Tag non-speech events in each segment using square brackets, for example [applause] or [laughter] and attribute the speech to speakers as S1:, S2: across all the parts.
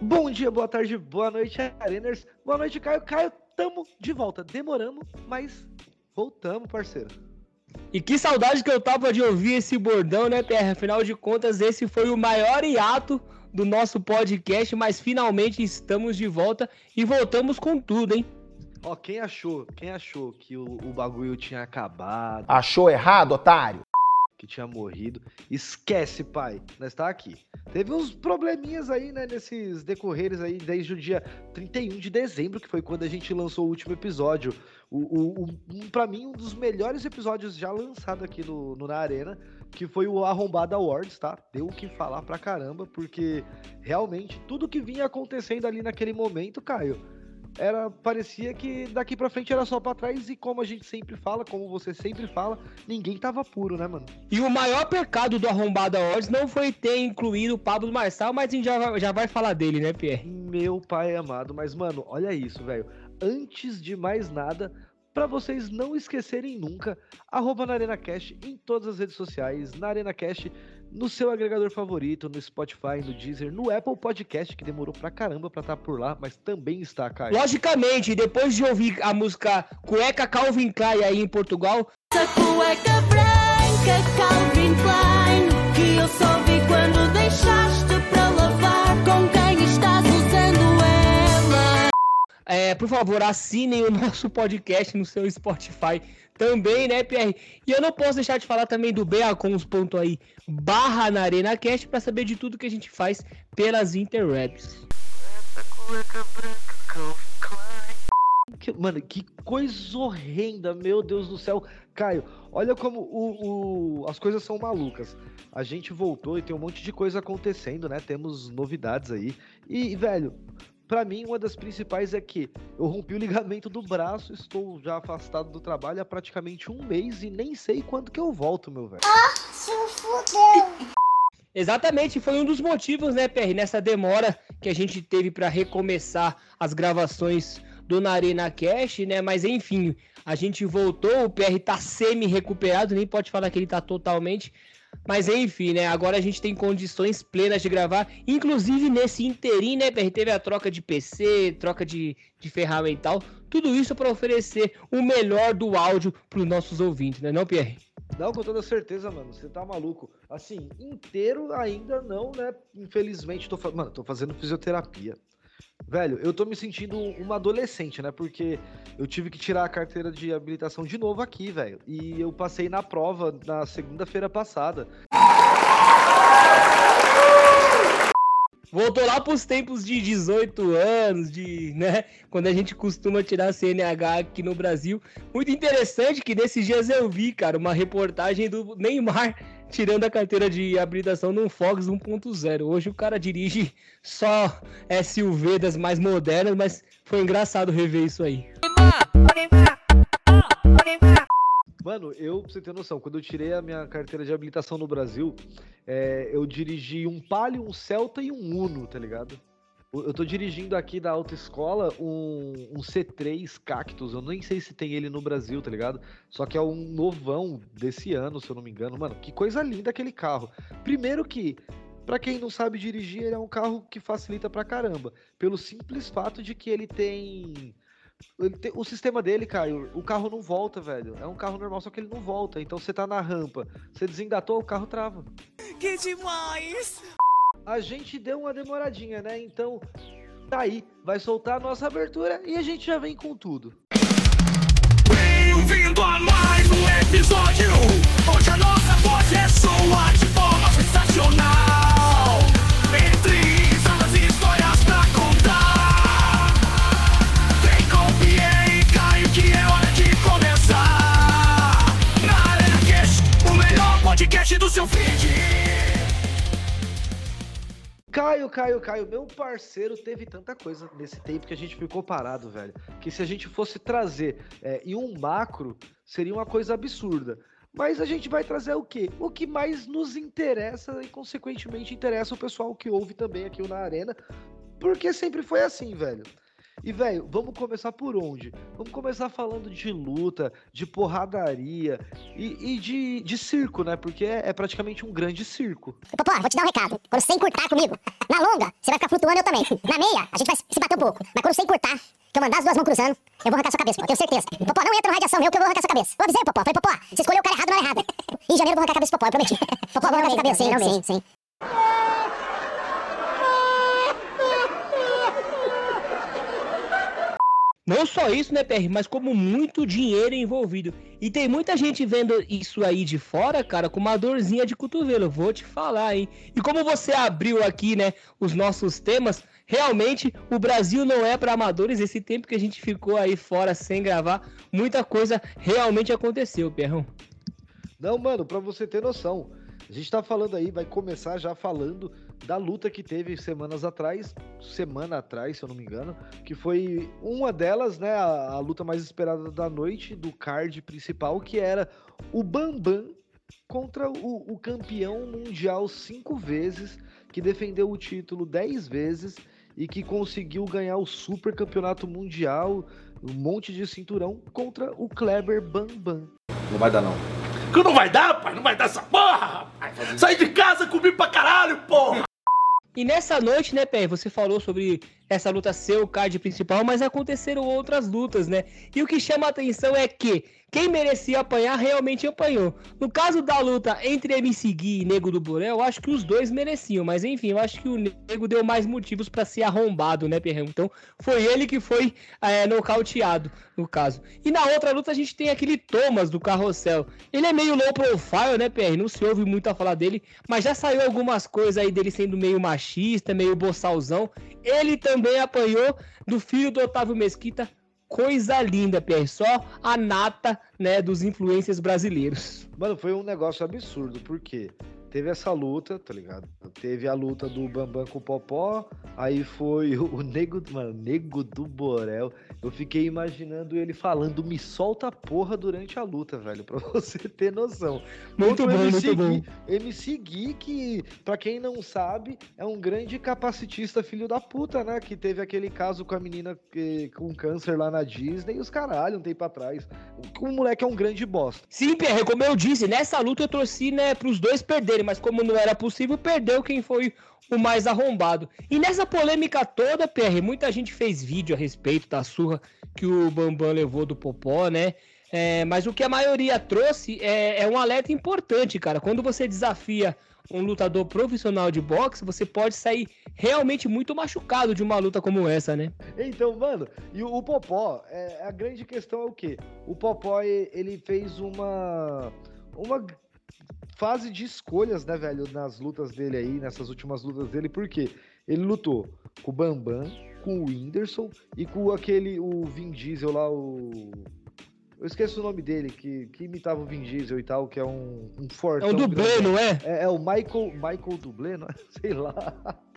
S1: Bom dia, boa tarde, boa noite, Areners. Boa noite, Caio. Caio, tamo de volta. Demoramos, mas voltamos, parceiro.
S2: E que saudade que eu tava de ouvir esse bordão, né, Terra? Afinal de contas, esse foi o maior hiato do nosso podcast, mas finalmente estamos de volta e voltamos com tudo, hein?
S1: Ó, quem achou, quem achou que o, o bagulho tinha acabado,
S3: Achou errado, otário?
S1: Que tinha morrido, esquece, pai. Nós tá aqui. Teve uns probleminhas aí, né, nesses decorreres aí, desde o dia 31 de dezembro, que foi quando a gente lançou o último episódio. O, o, o, um, pra mim, um dos melhores episódios já lançado aqui no, no Na Arena, que foi o Arrombada Awards, tá? Deu o que falar pra caramba, porque realmente tudo que vinha acontecendo ali naquele momento, Caio, era parecia que daqui pra frente era só pra trás e como a gente sempre fala, como você sempre fala, ninguém tava puro, né, mano?
S2: E o maior pecado do Arrombada Awards não foi ter incluído o Pablo Marçal, mas a gente já, vai- já vai falar dele, né, Pierre?
S1: Meu pai amado, mas mano, olha isso, velho. Antes de mais nada, pra vocês não esquecerem nunca, arroba na Arena Cash em todas as redes sociais, na Arena Cash, no seu agregador favorito, no Spotify, no Deezer, no Apple Podcast, que demorou pra caramba pra estar por lá, mas também está, Caio.
S2: Logicamente, depois de ouvir a música Cueca Calvin Klein aí em Portugal,
S4: Essa cueca branca Calvin Klein Que eu só vi quando deixaste para lavar Com quem estás usando ela
S2: é, por favor, assinem o nosso podcast no seu Spotify também, né, Pierre? E eu não posso deixar de falar também do beacons.aí barra na Arena Cast pra saber de tudo que a gente faz pelas interwebs.
S1: Que- mano, que coisa horrenda, meu Deus do céu. Caio, olha como o, o- as coisas são malucas. A gente voltou e tem um monte de coisa acontecendo, né? Temos novidades aí. E, velho, pra mim, uma das principais é que eu rompi o ligamento do braço, estou já afastado do trabalho há praticamente um mês e nem sei quando que eu volto, meu velho.
S2: Exatamente, foi um dos motivos, né, PR, nessa demora que a gente teve para recomeçar as gravações do Na Arena Cash, né? Mas enfim, a gente voltou, o PR tá semi-recuperado, nem pode falar que ele tá totalmente. Mas enfim, né? Agora a gente tem condições plenas de gravar. Inclusive nesse interim, né, PR? Teve a troca de PC, troca de, de ferramental. Tudo isso para oferecer o melhor do áudio para os nossos ouvintes, né, não, Pierre?
S1: Não, com toda certeza, mano. Você tá maluco. Assim, inteiro ainda não, né? Infelizmente, tô, fa- mano, tô fazendo fisioterapia. Velho, eu tô me sentindo uma adolescente, né? Porque eu tive que tirar a carteira de habilitação de novo aqui, velho. E eu passei na prova na segunda-feira passada.
S2: Voltou lá pros tempos de 18 anos, de, né, quando a gente costuma tirar CNH aqui no Brasil. Muito interessante que nesses dias eu vi, cara, uma reportagem do Neymar tirando a carteira de habilitação num Fox 1.0. Hoje o cara dirige só SUV das mais modernas, mas foi engraçado rever isso aí.
S1: Mano, eu, pra você ter noção, quando eu tirei a minha carteira de habilitação no Brasil, é, eu dirigi um Palio, um Celta e um Uno, tá ligado? Eu tô dirigindo aqui da autoescola um, um C3 Cactus, eu nem sei se tem ele no Brasil, tá ligado? Só que é um novão desse ano, se eu não me engano. Mano, que coisa linda aquele carro. Primeiro que, pra quem não sabe dirigir, ele é um carro que facilita pra caramba. Pelo simples fato de que ele tem... ele tem- o sistema dele, Caio, o carro não volta, velho. É um carro normal, só que ele não volta. Então você tá na rampa, você desengatou, o carro trava.
S5: Que demais!
S1: A gente deu uma demoradinha, né? Então, tá aí, vai soltar a nossa abertura e a gente já vem com tudo.
S5: Bem-vindo a mais um episódio Onde a nossa voz é soa de forma sensacional. Entre risadas e histórias pra contar. Vem com o e Caio que é hora de começar. Na Arena Cash, o melhor podcast do seu feed
S1: Caio, Caio, Caio, meu parceiro, teve tanta coisa nesse tempo que a gente ficou parado, velho. Que se a gente fosse trazer é, em um macro, seria uma coisa absurda. Mas a gente vai trazer o quê? O que mais nos interessa e, consequentemente, interessa o pessoal que ouve também aqui na Arena. Porque sempre foi assim, velho. E, velho, vamos começar por onde? Vamos começar falando de luta, de porradaria e, e de, de circo, né? Porque é, é praticamente um grande circo.
S3: Popó, vou te dar um recado. Quando você encurtar comigo, na longa, você vai ficar flutuando eu também. Na meia, a gente vai se bater um pouco. Mas quando você encurtar, que eu mandar as duas mãos cruzando, eu vou arrancar sua cabeça, eu tenho certeza. Popó, não entra no radiação meu que eu vou arrancar sua cabeça. Eu avisei, Popó. Falei, Popó, você escolheu o cara errado na hora errada. Em janeiro eu vou arrancar a cabeça do Popó, eu prometi. [laughs] Popó, vou arrancar sua cabeça, sim, não, sim, sim.
S2: Não só isso, né, PR, mas como muito dinheiro envolvido. E tem muita gente vendo isso aí de fora, cara, com uma dorzinha de cotovelo. Vou te falar, hein? E como você abriu aqui, né, os nossos temas, realmente o Brasil não é para amadores. Esse tempo que a gente ficou aí fora sem gravar, muita coisa realmente aconteceu, Perrão.
S1: Não, mano, pra você ter noção. A gente tá falando aí, vai começar já falando da luta que teve semanas atrás, semana atrás, se eu não me engano, que foi uma delas, né, a, a luta mais esperada da noite, do card principal, que era o Bambam contra o, o campeão mundial cinco vezes, que defendeu o título dez vezes e que conseguiu ganhar o super campeonato mundial, um monte de cinturão, contra o Kleber Bambam.
S6: Não vai dar, não.
S5: Que não vai dar, pai, não vai dar essa porra, rapaz. Sai de casa, comi pra caralho, porra.
S2: E nessa noite, né, PR, você falou sobre essa luta ser o card principal, mas aconteceram outras lutas, né? E o que chama a atenção é que quem merecia apanhar realmente apanhou. No caso da luta entre MC Gui e Nego do Borel, eu acho que os dois mereciam, mas enfim, eu acho que o Nego deu mais motivos pra ser arrombado, né, Perrão? Então foi ele que foi é, nocauteado, no caso. E na outra luta a gente tem aquele Thomas do Carrossel. Ele é meio low profile, né, PR? Não se ouve muito a falar dele, mas já saiu algumas coisas aí dele sendo meio machista, meio boçalzão. Ele também apanhou do filho do Otávio Mesquita. Coisa linda, PR. Só a nata, né, dos influencers brasileiros.
S1: Mano, foi um negócio absurdo, porque teve essa luta, tá ligado? Teve a luta do Bambam com o Popó, aí foi [laughs] o, Nego, mano, Nego do Borel. Eu fiquei imaginando ele falando, me solta a porra durante a luta, velho, [laughs] pra você ter noção.
S2: Muito bom,
S1: MC
S2: muito bom.
S1: Gui, MC Gui, que, pra quem não sabe, é um grande capacitista filho da puta, né? Que teve aquele caso com a menina que- com câncer lá na Disney e os caralho, um tempo atrás. O, o moleque é um grande bosta.
S2: Sim, PR, como eu disse, nessa luta eu torci, né, pros dois perderem, mas como não era possível, perdeu quem foi o mais arrombado. E nessa polêmica toda, PR, muita gente fez vídeo a respeito da surra que o Bambam levou do Popó, né? É, mas o que a maioria trouxe é, é um alerta importante, cara. Quando você desafia um lutador profissional de boxe, você pode sair realmente muito machucado de uma luta como essa, né?
S1: Então, mano, e o, Popó, é, a grande questão é o quê? O Popó, ele fez uma, uma fase de escolhas, né, velho, nas lutas dele aí, nessas últimas lutas dele, porque ele lutou com o Bambam, com o Whindersson e com aquele, o Vin Diesel lá, o... Eu esqueço o nome dele, que, que imitava o Vin Diesel e tal, que é um, um
S2: É
S1: fortão.
S2: um dublê, não é?
S1: É, é o Michael, Michael Dublê, não é? [laughs] sei lá.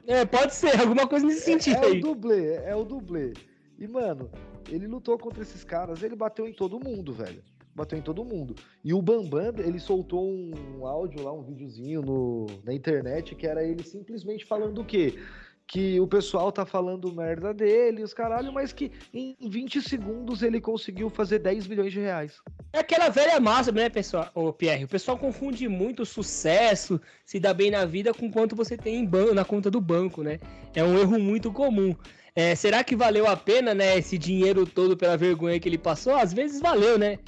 S2: É, pode ser, alguma coisa nesse sentido
S1: É,
S2: aí.
S1: o dublê, é o dublê. E, mano, ele lutou contra esses caras, ele bateu em todo mundo, velho. Bateu em todo mundo. E o Bambam, ele soltou um áudio lá, um videozinho no, na internet, que era ele simplesmente falando o quê? Que o pessoal tá falando merda dele, os caralho, mas que em 20 segundos ele conseguiu fazer 10 milhões de reais.
S2: É aquela velha massa, né, pessoal? Ô, Pierre, o pessoal confunde muito sucesso, se dar bem na vida, com quanto você tem em ban- na conta do banco, né? É um erro muito comum. É, será que valeu a pena, né, esse dinheiro todo pela vergonha que ele passou? Às vezes valeu, né?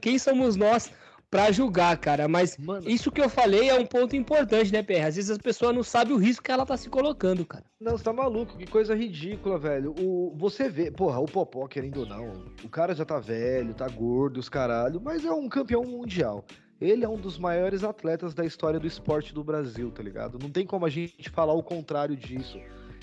S2: Quem somos nós pra julgar, cara? Mas
S1: Mano,
S2: isso que eu falei é um ponto importante, né, Pierre? Às vezes as pessoas não sabem o risco que ela tá se colocando, cara.
S1: Não, você tá maluco, que coisa ridícula, velho. O, você vê, porra, o Popó, querendo ou não, o cara já tá velho, tá gordo, os caralho, mas é um campeão mundial. Ele é um dos maiores atletas da história do esporte do Brasil, tá ligado? Não tem como a gente falar o contrário disso.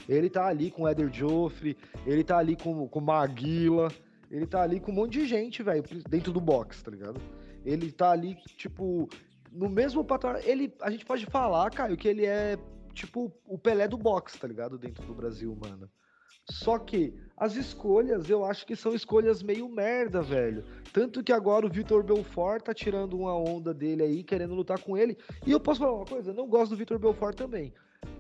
S1: Ele tá ali com o Éder Joffre, ele tá ali com, com o Maguila, ele tá ali com um monte de gente, velho, dentro do box, tá ligado? Ele tá ali, tipo, no mesmo patamar. Ele, a gente pode falar, Caio, que ele é tipo o Pelé do boxe, tá ligado? Dentro do Brasil, mano. Só que as escolhas, eu acho que são escolhas meio merda, velho. Tanto que agora o Vitor Belfort tá tirando uma onda dele aí, querendo lutar com ele. E eu posso falar uma coisa, eu não gosto do Vitor Belfort também.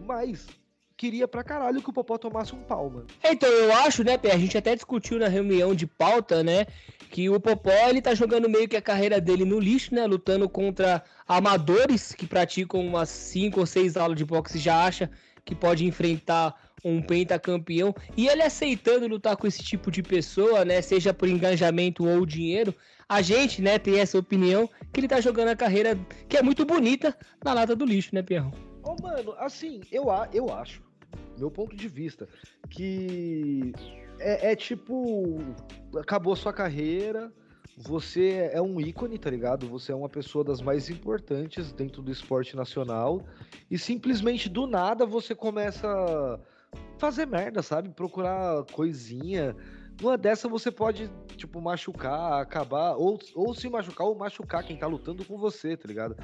S1: Mas queria pra caralho que o Popó tomasse um pau, mano.
S2: Então, eu acho, né, Pé, a gente até discutiu na reunião de pauta, né, que o Popó, ele tá jogando meio que a carreira dele no lixo, né, lutando contra amadores que praticam umas 5 ou 6 aulas de boxe já acha que pode enfrentar um pentacampeão, e ele aceitando lutar com esse tipo de pessoa, né, seja por engajamento ou dinheiro, a gente, né, tem essa opinião que ele tá jogando a carreira que é muito bonita na lata do lixo, né, Pierrão?
S1: Ô, mano, assim, eu, eu acho, meu ponto de vista, que é, é tipo, acabou sua carreira, você é um ícone, tá ligado? Você é uma pessoa das mais importantes dentro do esporte nacional e simplesmente do nada você começa a fazer merda, sabe? Procurar coisinha. Numa dessa você pode, tipo, machucar, acabar, ou, ou se machucar, ou machucar quem tá lutando com você, tá ligado?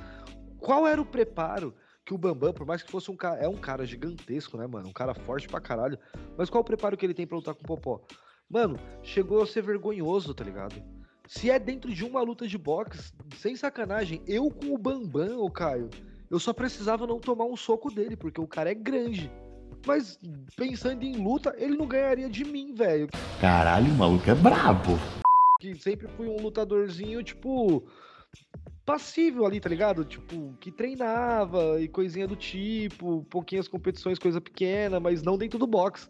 S1: Qual era o preparo que o Bambam, por mais que fosse um cara. É um cara gigantesco, né, mano? Um cara forte pra caralho. Mas qual o preparo que ele tem pra lutar com o Popó? Mano, chegou a ser vergonhoso, tá ligado? Se é dentro de uma luta de boxe, sem sacanagem, eu com o Bambam, ô Caio, eu só precisava não tomar um soco dele, porque o cara é grande. Mas pensando em luta, ele não ganharia de mim, velho.
S6: Caralho, o maluco é brabo.
S1: Que sempre fui um lutadorzinho, tipo, passível ali, tá ligado? Tipo, que treinava e coisinha do tipo, pouquinhas competições, coisa pequena, mas não dentro do box.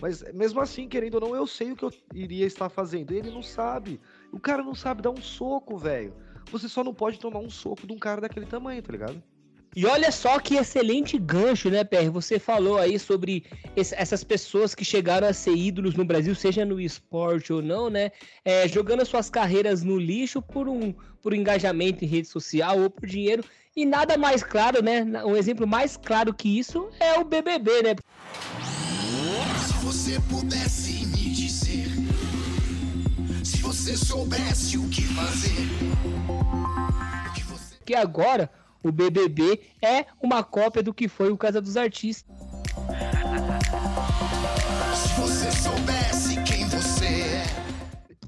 S1: Mas mesmo assim, querendo ou não, eu sei o que eu iria estar fazendo. Ele não sabe. O cara não sabe dar um soco, velho. Você só não pode tomar um soco de um cara daquele tamanho, tá ligado?
S2: E olha só que excelente gancho, né, PR? Você falou aí sobre esse- essas pessoas que chegaram a ser ídolos no Brasil, seja no esporte ou não, né? É, jogando as suas carreiras no lixo por um por engajamento em rede social ou por dinheiro. E nada mais claro, né? Um exemplo mais claro que isso é o BBB, né?
S5: Se você pudesse me dizer, se você soubesse o que fazer, o que você
S2: Que agora o BBB é uma cópia do que foi o Casa dos Artistas.
S5: Se você soubesse quem você é,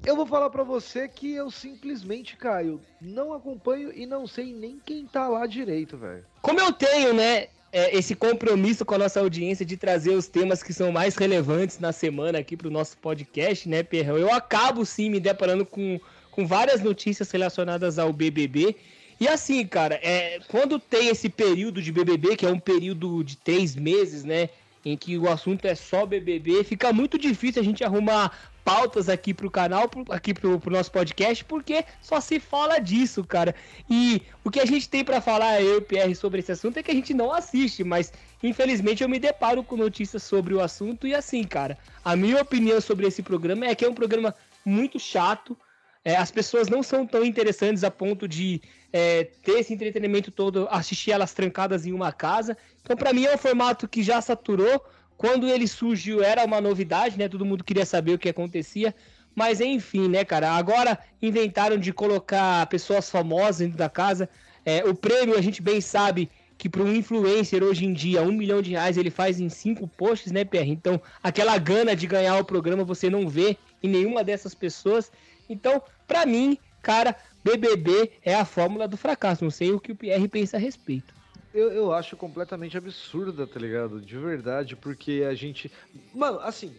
S1: Eu vou falar pra você que eu simplesmente, Caio, não acompanho e não sei nem quem tá lá direito, velho.
S2: Como eu tenho, né, é, esse compromisso com a nossa audiência de trazer os temas que são mais relevantes na semana aqui pro nosso podcast, né, Perrão? Eu acabo sim me deparando com, com várias notícias relacionadas ao BBB. E assim, cara, é, quando tem esse período de BBB, que é um período de três meses, né, em que o assunto é só BBB, fica muito difícil a gente arrumar pautas aqui pro canal, pro- aqui pro, pro nosso podcast, porque só se fala disso, cara. E o que a gente tem pra falar, eu e o Pierre, sobre esse assunto é que a gente não assiste, mas infelizmente eu me deparo com notícias sobre o assunto e assim, cara, a minha opinião sobre esse programa é que é um programa muito chato. É, as pessoas não são tão interessantes a ponto de é, ter esse entretenimento todo, assistir elas trancadas em uma casa. Então, pra mim, é um formato que já saturou. Quando ele surgiu, era uma novidade, né? Todo mundo queria saber o que acontecia. Mas enfim, né, cara? Agora inventaram de colocar pessoas famosas dentro da casa. É, o prêmio, a gente bem sabe que para um influencer hoje em dia, um milhão de reais ele faz em cinco posts, né, PR? Então, aquela gana de ganhar o programa você não vê em nenhuma dessas pessoas. Então, pra mim, cara, BBB é a fórmula do fracasso. Não sei o que o PR pensa a respeito.
S1: Eu, eu acho completamente absurda, tá ligado? De verdade, porque a gente. Mano, assim,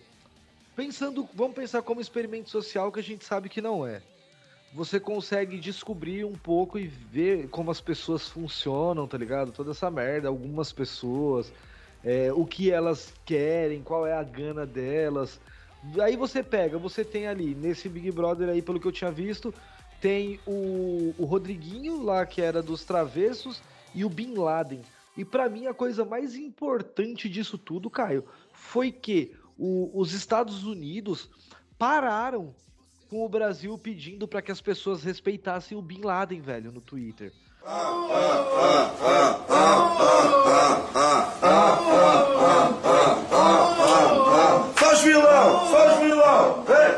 S1: pensando. Vamos pensar como experimento social que a gente sabe que não é. Você consegue descobrir um pouco e ver como as pessoas funcionam, tá ligado? Toda essa merda, algumas pessoas, é, o que elas querem, qual é a gana delas. Aí você pega, você tem ali, nesse Big Brother aí, pelo que eu tinha visto, tem o, o Rodriguinho lá, que era dos travessos, e o Bin Laden. E pra mim a coisa mais importante disso tudo, Caio, foi que o- os Estados Unidos pararam com o Brasil pedindo pra que as pessoas respeitassem o Bin Laden, velho, no Twitter.
S7: Faz vilão, faz vilão, vem!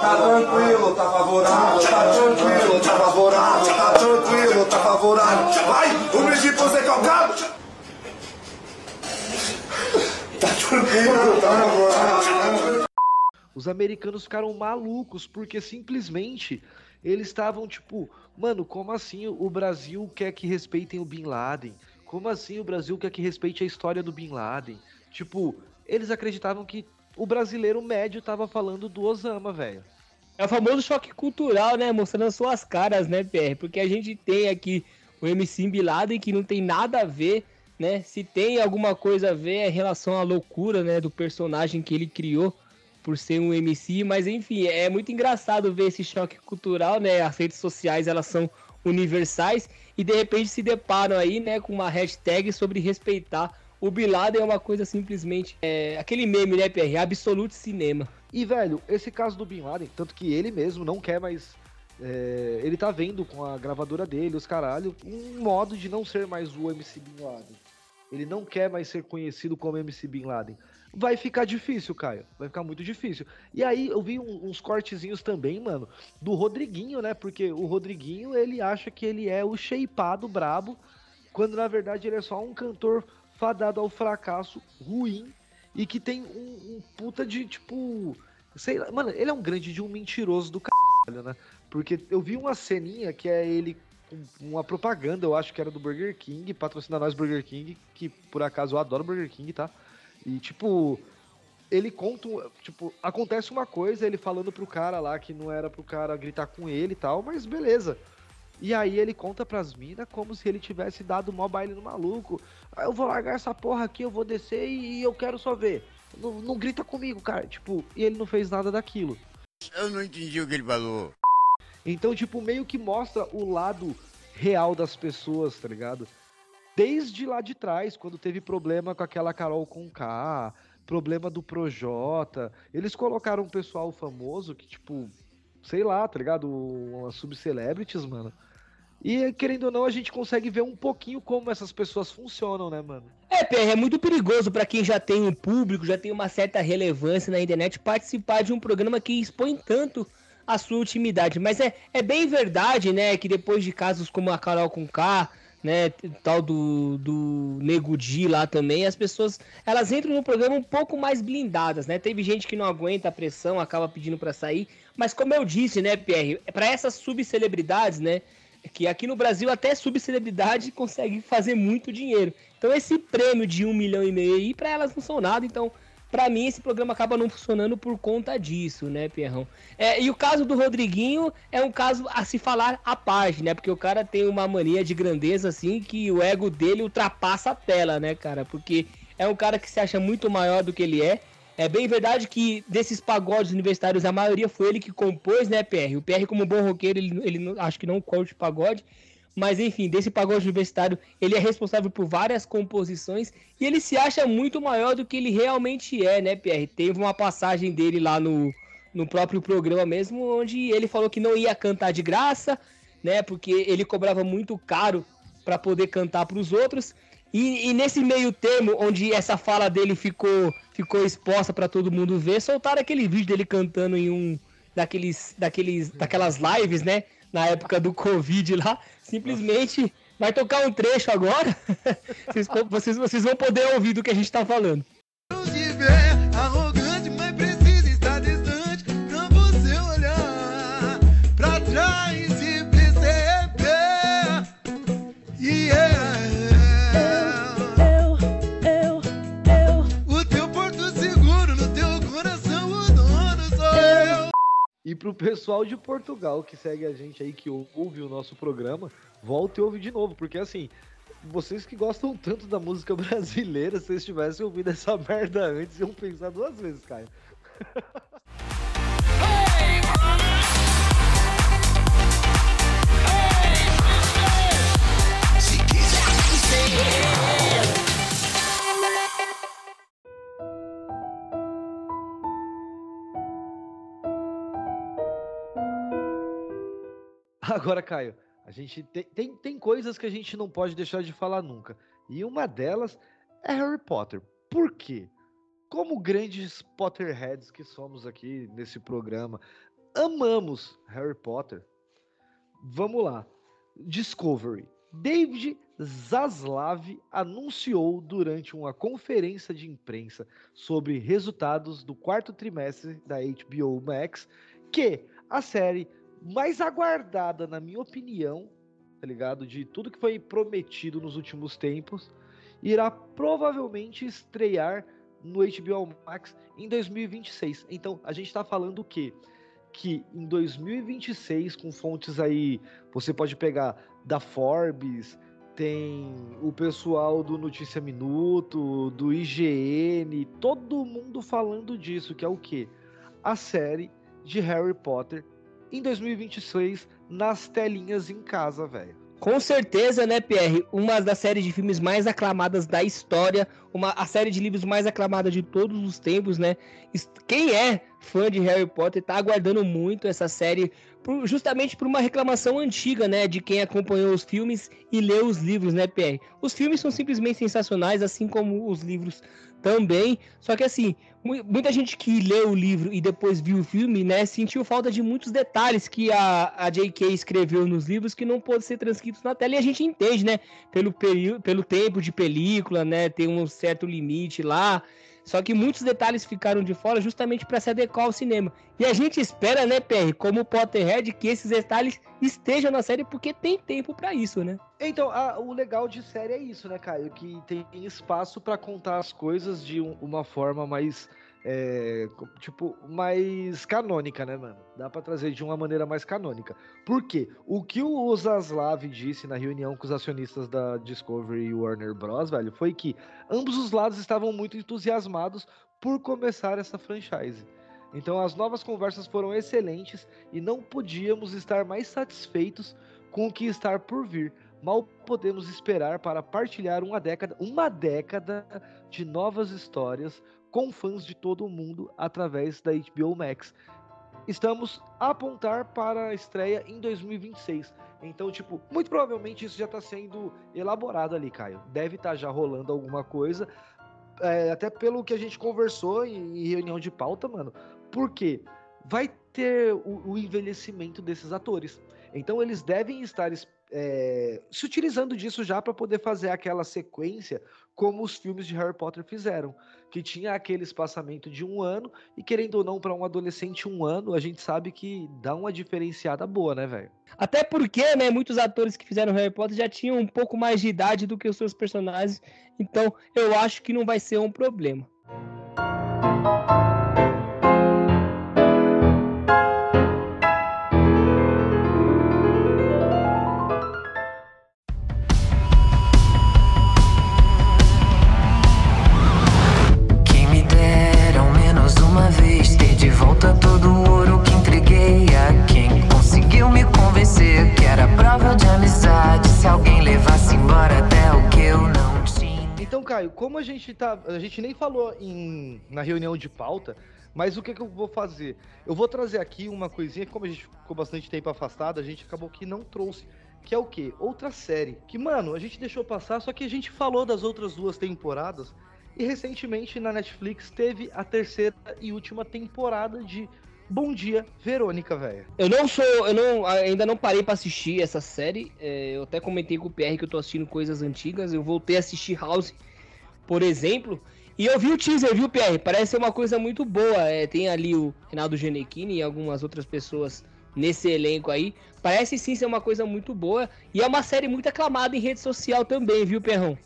S7: Tá tranquilo, tá favorável, tá tranquilo, tá favorável, tá tranquilo, tá favorável. Vai, o de você calcado! Tá tranquilo, tá favorável.
S1: Os americanos ficaram malucos porque simplesmente eles estavam tipo, mano, como assim o Brasil quer que respeitem o Bin Laden? Como assim o Brasil quer que respeite a história do Bin Laden? Tipo, eles acreditavam que o brasileiro médio tava falando do Osama, velho.
S2: É o famoso choque cultural, né? Mostrando as suas caras, né, PR? Porque a gente tem aqui o MC Bin Laden que não tem nada a ver, né? Se tem alguma coisa a ver é em relação à loucura, né, do personagem que ele criou por ser um MC, mas enfim, é muito engraçado ver esse choque cultural, né? As redes sociais, elas são universais e de repente se deparam aí, né, com uma hashtag sobre respeitar o Bin Laden é uma coisa simplesmente é, aquele meme, né, PR? Absolute cinema.
S1: E, velho, esse caso do Bin Laden, tanto que ele mesmo não quer mais. é, ele tá vendo com a gravadora dele, os caralho, um modo de não ser mais o MC Bin Laden. Ele não quer mais ser conhecido como MC Bin Laden. Vai ficar difícil, Caio. Vai ficar muito difícil. E aí eu vi uns cortezinhos também, mano, do Rodriguinho, né? Porque o Rodriguinho, ele acha que ele é o shapeado brabo, quando na verdade ele é só um cantor fadado ao fracasso, ruim, e que tem um, um puta de, tipo, sei lá, mano, ele é um grande de um mentiroso do caralho, né? Porque eu vi uma ceninha que é ele uma propaganda, eu acho que era do Burger King, patrocina nós Burger King, que por acaso eu adoro Burger King, tá? E tipo, ele conta, tipo, acontece uma coisa, ele falando pro cara lá que não era pro cara gritar com ele e tal, mas beleza. E aí ele conta pras minas como se ele tivesse dado mó baile no maluco. Ah, eu vou largar essa porra aqui, eu vou descer e eu quero só ver. Não, não grita comigo, cara. Tipo, e ele não fez nada daquilo.
S8: Eu não entendi o que ele falou.
S1: Então, tipo, meio que mostra o lado real das pessoas, tá ligado? Desde lá de trás, quando teve problema com aquela Carol com K, problema do Projota, eles colocaram um pessoal famoso que, tipo, sei lá, tá ligado? Umas subcelebrities, mano. E querendo ou não, a gente consegue ver um pouquinho como essas pessoas funcionam, né, mano?
S2: É, PR, é muito perigoso pra quem já tem um público, já tem uma certa relevância na internet, participar de um programa que expõe tanto a sua intimidade. Mas é, é bem verdade, né, que depois de casos como a Carol com K, né, tal do, do Nego Di lá também, as pessoas, elas entram no programa um pouco mais blindadas, né? Teve gente que não aguenta a pressão, acaba pedindo pra sair, mas como eu disse, né, PR, pra essas subcelebridades, né, que aqui no Brasil até subcelebridade consegue fazer muito dinheiro. Então esse prêmio de um milhão e meio aí, pra elas não são nada, então pra mim esse programa acaba não funcionando por conta disso, né, Pierrão? É, e o caso do Rodriguinho é um caso a se falar à parte, né? Porque o cara tem uma mania de grandeza assim que o ego dele ultrapassa a tela, né, cara? Porque é um cara que se acha muito maior do que ele é. É bem verdade que desses pagodes universitários, a maioria foi ele que compôs, né, PR? O PR, como bom roqueiro, ele, ele acho que não curte pagode. Mas enfim, desse pagode universitário, ele é responsável por várias composições e ele se acha muito maior do que ele realmente é, né, PR? Teve uma passagem dele lá no, no próprio programa mesmo, onde ele falou que não ia cantar de graça, né? Porque ele cobrava muito caro para poder cantar para os outros. E, e nesse meio termo, onde essa fala dele ficou, ficou exposta para todo mundo ver, soltaram aquele vídeo dele cantando em um daqueles, daqueles, daquelas lives, né? Na época do Covid lá. Simplesmente vai tocar um trecho agora. [laughs] vocês, vocês, vocês vão poder ouvir do que a gente tá falando.
S5: E
S1: pro pessoal de Portugal que segue a gente aí, que ouve o nosso programa, volta e ouve de novo, porque assim, vocês que gostam tanto da música [laughs] brasileira, se vocês tivessem ouvido essa merda antes, iam pensar duas vezes, Caio. Agora, Caio, a gente tem, tem, tem coisas que a gente não pode deixar de falar nunca. E uma delas é Harry Potter. Por quê? Como grandes Potterheads que somos aqui nesse programa, amamos Harry Potter. Vamos lá. Discovery. David Zaslav anunciou durante uma conferência de imprensa sobre resultados do quarto trimestre da HBO Max que a série mais aguardada, na minha opinião, tá ligado? De tudo que foi prometido nos últimos tempos, irá provavelmente estrear no HBO Max em 2026. Então, a gente tá falando o quê? Que em 2026, com fontes aí, você pode pegar da Forbes, tem o pessoal do Notícia Minuto, do IGN, todo mundo falando disso, que é o quê? A série de Harry Potter em 2026 nas telinhas em casa, velho.
S2: Com certeza, né, Pierre? Uma das séries de filmes mais aclamadas da história, uma, a série de livros mais aclamada de todos os tempos, né? Quem é fã de Harry Potter tá aguardando muito essa série, por- justamente por uma reclamação antiga, né? De quem acompanhou os filmes e leu os livros, né, Pierre? Os filmes são simplesmente sensacionais, assim como os livros também. Só que assim, mu- muita gente que leu o livro e depois viu o filme, né, sentiu falta de muitos detalhes que a, a J.K. escreveu nos livros que não pôde ser transcritos na tela. E a gente entende, né, pelo, pelo tempo de película, né, tem um certo limite lá. Só que muitos detalhes ficaram de fora justamente para se adequar ao cinema. E a gente espera, né, PR, como Potterhead, que esses detalhes estejam na série porque tem tempo para isso, né?
S1: Então, a- o legal de série é isso, né, Caio? Que tem espaço pra contar as coisas de um- uma forma mais. É, tipo, mais canônica, né, mano? Dá pra trazer de uma maneira mais canônica. Por quê? O que o Zaslav disse na reunião com os acionistas da Discovery e Warner Bros., velho, foi que ambos os lados estavam muito entusiasmados por começar essa franchise. Então, as novas conversas foram excelentes e não podíamos estar mais satisfeitos com o que está por vir. Mal podemos esperar para partilhar uma década, uma década de novas histórias com fãs de todo o mundo através da HBO Max. Estamos a apontar para a estreia em 2026. Então, tipo, muito provavelmente isso já está sendo elaborado ali, Caio. Deve estar já rolando alguma coisa. é, até pelo que a gente conversou em, em reunião de pauta, mano. Porque vai ter o, o envelhecimento desses atores. Então eles devem estar es- é, se utilizando disso já para poder fazer aquela sequência como os filmes de Harry Potter fizeram, que tinha aquele espaçamento de um ano e querendo ou não para um adolescente um ano, a gente sabe que dá uma diferenciada boa, né, velho?
S2: Até porque, né, muitos atores que fizeram Harry Potter já tinham um pouco mais de idade do que os seus personagens, então eu acho que não vai ser um problema.
S1: Como a gente tá. A gente nem falou em, na reunião de pauta, mas o que, que eu vou fazer? Eu vou trazer aqui uma coisinha que, como a gente ficou bastante tempo afastado, a gente acabou que não trouxe. Que é o quê? Outra série. Que, mano, a gente deixou passar, só que a gente falou das outras duas temporadas. E recentemente na Netflix teve a terceira e última temporada de Bom Dia, Verônica, velho.
S2: Eu não sou, eu não, ainda não parei pra assistir essa série. é, eu até comentei com o PR que eu tô assistindo coisas antigas. Eu voltei a assistir House, por exemplo. E eu vi o teaser, viu, PR? Parece ser uma coisa muito boa. é, tem ali o Reinaldo Genequini e algumas outras pessoas nesse elenco aí. Parece sim ser uma coisa muito boa. E é uma série muito aclamada em rede social também, viu, Perrão?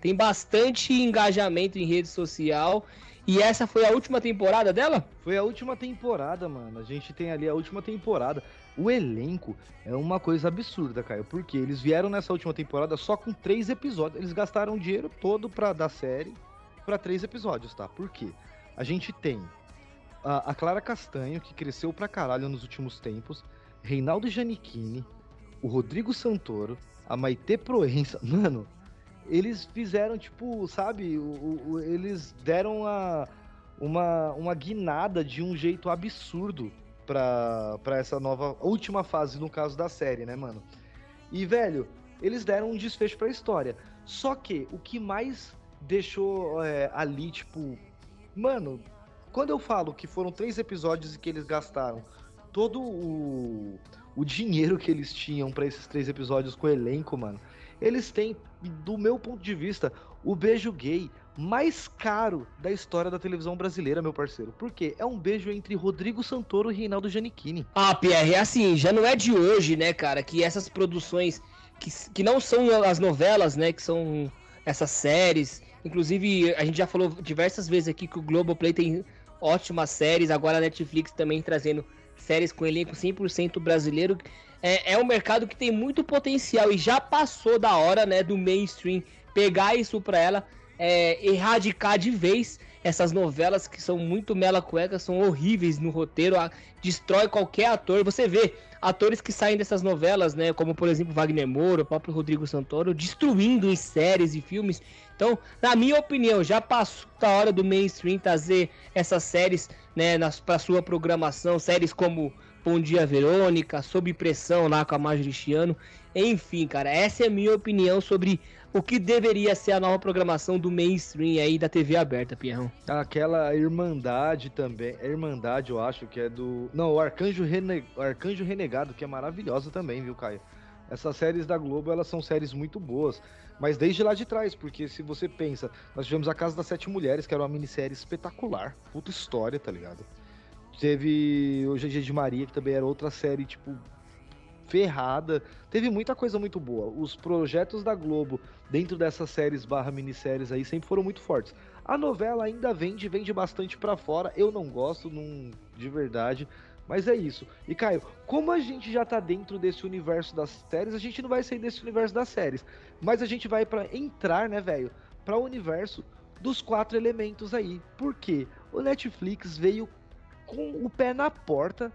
S2: Tem bastante engajamento em rede social. E essa foi a última temporada dela?
S1: Foi a última temporada, mano. A gente tem ali a última temporada. O elenco é uma coisa absurda, Caio. Porque eles vieram nessa última temporada só com três episódios. Eles gastaram o dinheiro todo pra dar série pra três episódios, tá? Por quê? A gente tem a, a Clara Castanho, que cresceu pra caralho nos últimos tempos. Reinaldo Giannichini, o Rodrigo Santoro, a Maite Proença. [laughs] Mano, eles fizeram, tipo, sabe? O- o- eles deram a, uma, uma guinada de um jeito absurdo pra, pra essa nova última fase, no caso da série, né, mano? E, velho, eles deram um desfecho pra história. Só que o que mais deixou é, ali, tipo. Mano, quando eu falo que foram três episódios e que eles gastaram todo o, o dinheiro que eles tinham pra esses três episódios com o elenco, mano, eles têm, do meu ponto de vista, o beijo gay mais caro da história da televisão brasileira, meu parceiro. Por quê? É um beijo entre Rodrigo Santoro e Reinaldo Giannichini.
S2: Ah, Pierre, é assim, já não é de hoje, né, cara, que essas produções que, que não são as novelas, né, que são essas séries Inclusive, a gente já falou diversas vezes aqui que o Globoplay tem ótimas séries, agora a Netflix também trazendo séries com elenco 100% brasileiro. É, é um mercado que tem muito potencial e já passou da hora, né, do mainstream pegar isso pra ela, é, erradicar de vez essas novelas que são muito mela cueca, são horríveis no roteiro, a- destrói qualquer ator. Você vê atores que saem dessas novelas, né, como por exemplo Wagner Moura, o próprio Rodrigo Santoro, destruindo em séries e filmes. Então, na minha opinião, já passou da hora do mainstream trazer essas séries, né, nas, pra sua programação, séries como Bom Dia Verônica, Sob Pressão lá com a Marjorie Chiano. Enfim, cara, essa é a minha opinião sobre o que deveria ser a nova programação do mainstream aí da TV aberta, Pierrão.
S1: Aquela Irmandade também. É Irmandade, eu acho que é do. Não, o Arcanjo, Rene... Arcanjo Renegado, que é maravilhosa também, viu, Caio? Essas séries da Globo, elas são séries muito boas. Mas desde lá de trás, porque se você pensa, nós tivemos a Casa das Sete Mulheres, que era uma minissérie espetacular. Puta história, tá ligado? Teve o GG de Maria, que também era outra série, tipo, ferrada. Teve muita coisa muito boa. Os projetos da Globo dentro dessas séries barra minisséries aí sempre foram muito fortes. A novela ainda vende, vende bastante pra fora. Eu não gosto, de verdade. Mas é isso. E Caio, como a gente já tá dentro desse universo das séries, a gente não vai sair desse universo das séries. Mas a gente vai para entrar, né, velho, para o universo dos quatro elementos aí. Por quê? O Netflix veio com o pé na porta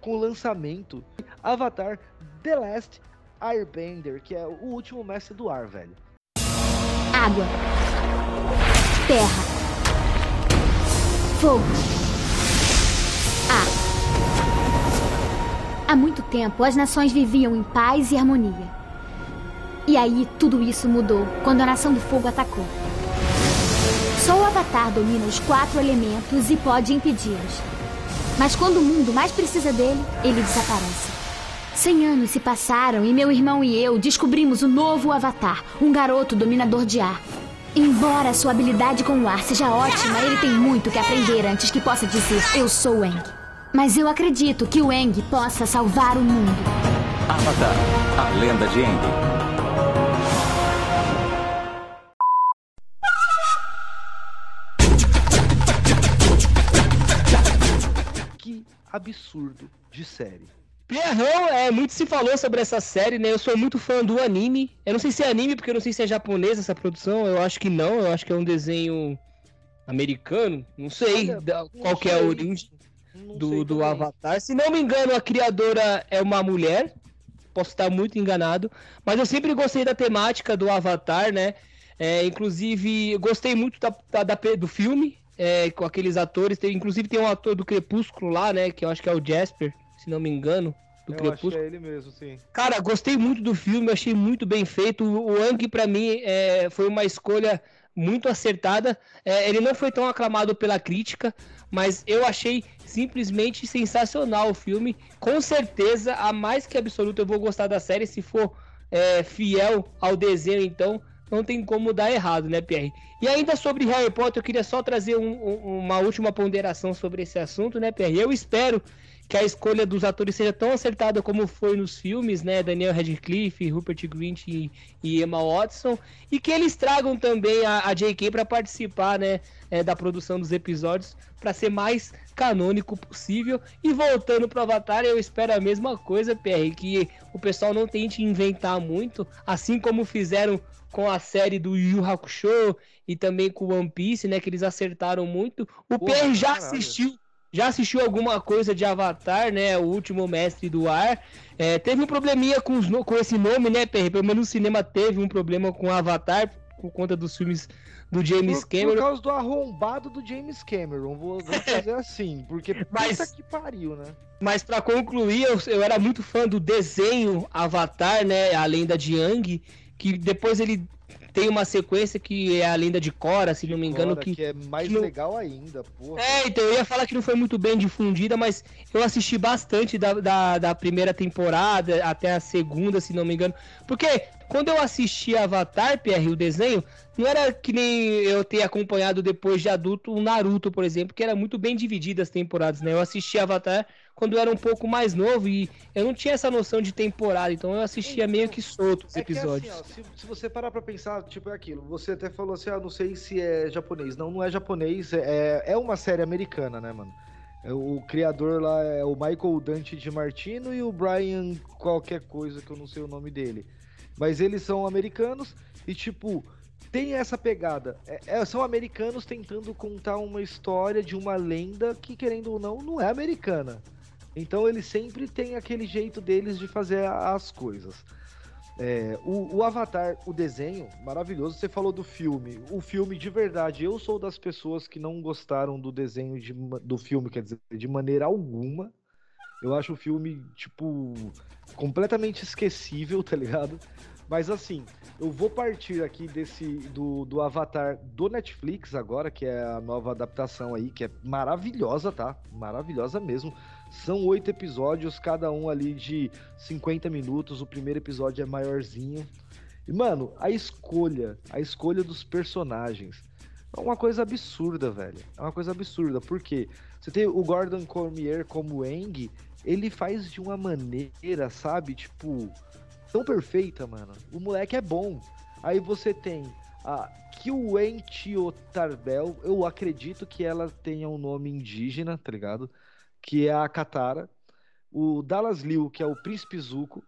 S1: com o lançamento Avatar The Last Airbender, que é o último mestre do ar, velho.
S9: Água. Terra. Fogo. Ar. Há muito tempo, as nações viviam em paz e harmonia. E aí, tudo isso mudou quando a Nação do Fogo atacou. Só o Avatar domina os quatro elementos e pode impedi-los. Mas quando o mundo mais precisa dele, ele desaparece. Cem anos se passaram e meu irmão e eu descobrimos o novo Avatar, um garoto dominador de ar. Embora sua habilidade com o ar seja ótima, ele tem muito que aprender antes que possa dizer eu sou Eng. Mas eu acredito que o Eng possa salvar o mundo.
S10: Avatar, a lenda de Aang.
S1: Absurdo de série.
S2: Pierrão, é, muito se falou sobre essa série, né? Eu sou muito fã do anime. Eu não sei se é anime, porque eu não sei se é japonesa essa produção. Eu acho que não, eu acho que é um desenho americano. Não sei
S1: Olha,
S2: da- qual que é a
S1: sei.
S2: origem do,
S1: sei
S2: do. Avatar. Se não me engano, a criadora é uma mulher. Posso estar muito enganado. Mas eu sempre gostei da temática do Avatar, né? É, inclusive, gostei muito da, da- da do filme, é, com aqueles atores. Tem, inclusive, tem um ator do Crepúsculo lá, né? Que eu acho que é o Jasper, se não me engano. Do
S1: Eu acho que
S2: Crepúsculo.
S1: é ele mesmo, sim.
S2: Cara, gostei muito do filme, achei muito bem feito. O Ang, pra mim, é, foi uma escolha muito acertada. É, ele não foi tão aclamado pela crítica, mas eu achei simplesmente sensacional o filme. Com certeza, a mais que absoluta, eu vou gostar da série. Se for é, fiel ao desenho, então, não tem como dar errado, né, Pierre? E ainda sobre Harry Potter, eu queria só trazer um- um- uma última ponderação sobre esse assunto, né, Pierre? Eu espero que a escolha dos atores seja tão acertada como foi nos filmes, né? Daniel Radcliffe, Rupert Grint e, e Emma Watson, e que eles tragam também a, a J.K. para participar, né? é, da produção dos episódios para ser mais canônico possível. E voltando pro Avatar, eu espero a mesma coisa, PR, que o pessoal não tente inventar muito, assim como fizeram com a série do Yu Hakusho e também com One Piece, né? Que eles acertaram muito. O PR já
S1: caralho.
S2: assistiu já assistiu alguma coisa de Avatar, né? O último mestre do ar. É, teve um probleminha com, os com esse nome, né, PR? Pelo menos no cinema teve um problema com Avatar por conta dos filmes do James
S1: por,
S2: Cameron.
S1: Por causa do arrombado do James Cameron, vou, vou [laughs] fazer assim, porque
S2: Mas-
S1: puta que pariu, né?
S2: Mas pra concluir, eu, eu era muito fã do desenho Avatar, né? A lenda de Yang, que depois ele tem uma sequência que é a lenda de Korra, se não me engano,
S1: Agora,
S2: que
S1: que é mais
S2: que não-
S1: legal ainda, porra.
S2: É, então eu ia falar que não foi muito bem difundida, mas eu assisti bastante da, da, da primeira temporada até a segunda, se não me engano. Porque quando eu assisti Avatar, PR, o desenho, não era que nem eu ter acompanhado depois de adulto o Naruto, por exemplo, que era muito bem dividido as temporadas, né? Eu assisti Avatar quando eu era um pouco mais novo e eu não tinha essa noção de temporada, então eu assistia meio que solto os
S1: É que
S2: episódios.
S1: assim, ó, se, se você parar pra pensar, tipo, é aquilo. Você até falou assim, ah, não sei se é japonês. Não, não é japonês, é, é uma série americana, né, mano? É, O criador lá é o Michael Dante de Martino e o Brian qualquer coisa que eu não sei o nome dele. Mas eles são americanos e, tipo, tem essa pegada. É- é- são americanos tentando contar uma história de uma lenda que, querendo ou não, não é americana. Então eles sempre têm aquele jeito deles de fazer as coisas. É, o, o Avatar, o desenho, maravilhoso. Você falou do filme. O filme, de verdade, eu sou das pessoas que não gostaram do desenho de do filme, quer dizer, de maneira alguma. Eu acho o filme, tipo, completamente esquecível, [laughs] tá ligado? Mas assim, eu vou partir aqui desse do, do Avatar do Netflix agora, que é a nova adaptação aí, que é maravilhosa, tá? Maravilhosa mesmo. São oito episódios, cada um ali de 50 minutos. O primeiro episódio é maiorzinho. E, mano, a escolha, a escolha dos personagens é uma coisa absurda, velho. É uma coisa absurda. Por quê? Você tem o Gordon Cormier como Eng, ele faz de uma maneira, sabe? Tipo, tão perfeita, mano. O moleque é bom. Aí você tem a Kiwen Tarbel, eu acredito que ela tenha um nome indígena, tá ligado? Que é a Katara. O Dallas Liu, que é o Príncipe Zuko.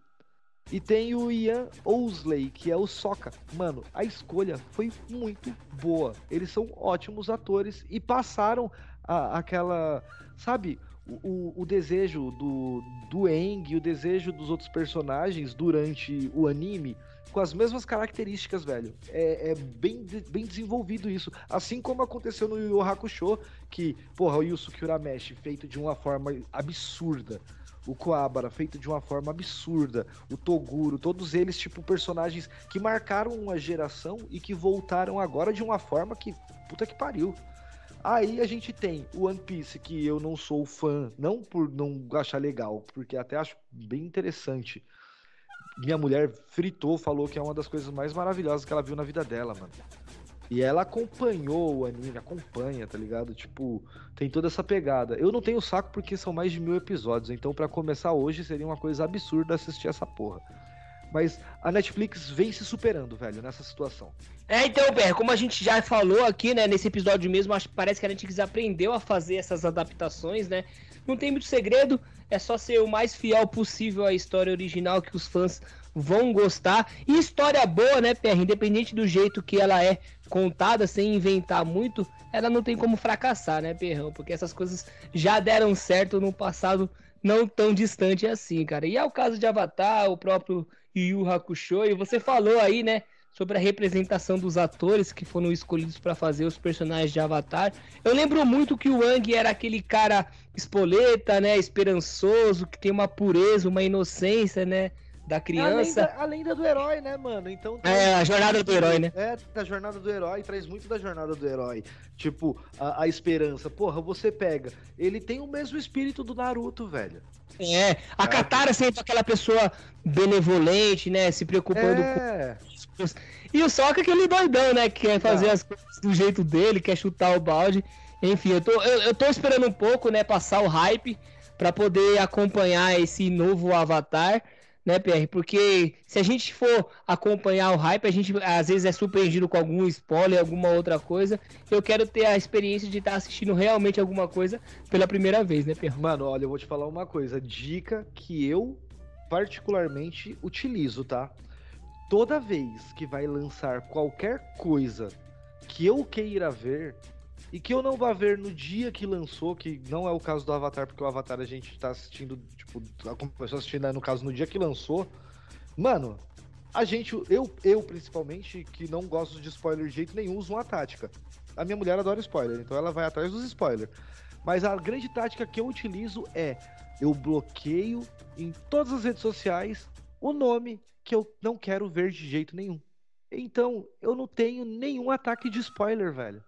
S1: E tem o Ian Ousley, que é o Sokka. Mano, a escolha foi muito boa. Eles são ótimos atores e passaram a- aquela. Sabe? O, o- o desejo do, do Aang e o desejo dos outros personagens durante o anime com as mesmas características, velho. É, é bem, bem desenvolvido isso. Assim como aconteceu no Yu Hakusho, que, porra, o Yusuke Urameshi feito de uma forma absurda. O Koabara feito de uma forma absurda. O Toguro, todos eles, tipo, personagens que marcaram uma geração e que voltaram agora de uma forma que. Puta que pariu. Aí a gente tem o One Piece, que eu não sou fã, não por não achar legal, porque até acho bem interessante. Minha mulher fritou, falou que é uma das coisas mais maravilhosas que ela viu na vida dela, mano. E ela acompanhou o anime, acompanha, tá ligado? Tipo, tem toda essa pegada. Eu não tenho saco porque são mais de mil episódios, então pra começar hoje seria uma coisa absurda assistir essa porra. Mas a Netflix vem se superando, velho, nessa situação.
S2: É, então, Ber, como a gente já falou aqui, né, nesse episódio mesmo, acho que parece que a Netflix aprendeu a fazer essas adaptações, né? Não tem muito segredo, é só ser o mais fiel possível à história original que os fãs vão gostar. E história boa, né, PR? Independente do jeito que ela é contada, sem inventar muito, ela não tem como fracassar, né, Perrão? Porque essas coisas já deram certo no passado não tão distante assim, cara. E é o caso de Avatar, o próprio Yu Yu Hakusho, e você falou aí, né, sobre a representação dos atores que foram escolhidos para fazer os personagens de Avatar. Eu lembro muito que o Wang era aquele cara espoleta, né, esperançoso, que tem uma pureza, uma inocência, né, da
S1: É a
S2: criança.
S1: lenda, a lenda do herói, né, mano? Então tem-
S2: É, a jornada do herói, né?
S1: É, da jornada do herói, traz muito da jornada do herói. Tipo, a, a esperança. Porra, você pega. Ele tem o mesmo espírito do Naruto, velho.
S2: É, a Katara sempre aquela pessoa benevolente, né, se preocupando
S1: É.
S2: com E o Sokka é aquele doidão, né, que quer fazer as coisas do jeito dele, quer chutar o balde. Enfim, eu tô, eu, eu tô esperando um pouco, né, passar o hype pra poder acompanhar esse novo Avatar, né, PR? Porque se a gente for acompanhar o hype, a gente às vezes é surpreendido com algum spoiler, alguma outra coisa. Eu quero ter a experiência de estar assistindo realmente alguma coisa pela primeira vez, né, PR?
S1: Mano, olha, eu vou te falar uma coisa. Dica que eu particularmente utilizo, tá? Toda vez que vai lançar qualquer coisa que eu queira ver e que eu não vá ver no dia que lançou, que não é o caso do Avatar, porque o Avatar a gente tá assistindo, tipo, começou a assistir, né, no caso, no dia que lançou. Mano, a gente, eu, eu principalmente, que não gosto de spoiler de jeito nenhum, uso uma tática. A minha mulher adora spoiler, então ela vai atrás dos spoilers. Mas a grande tática que eu utilizo é eu bloqueio em todas as redes sociais o nome que eu não quero ver de jeito nenhum. Então, eu não tenho nenhum ataque de spoiler, velho.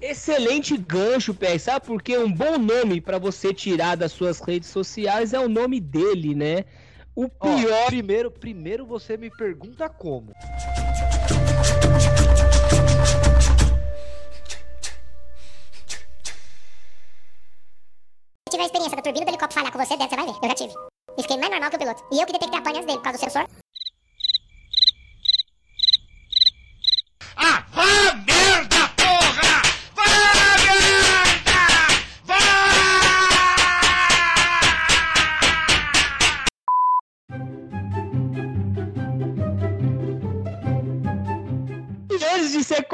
S2: Excelente gancho, PR. Sabe por quê? Um bom nome pra você tirar das suas redes sociais é o nome dele, né? O
S1: Ó,
S2: pior.
S1: primeiro, primeiro você me pergunta como.
S3: Se tiver a experiência da turbina do helicóptero falhar com você dentro, você vai ver. Eu já tive. E fiquei mais normal que o piloto. E eu que detectei a pane antes dele, por causa do sensor.
S5: Ah, vá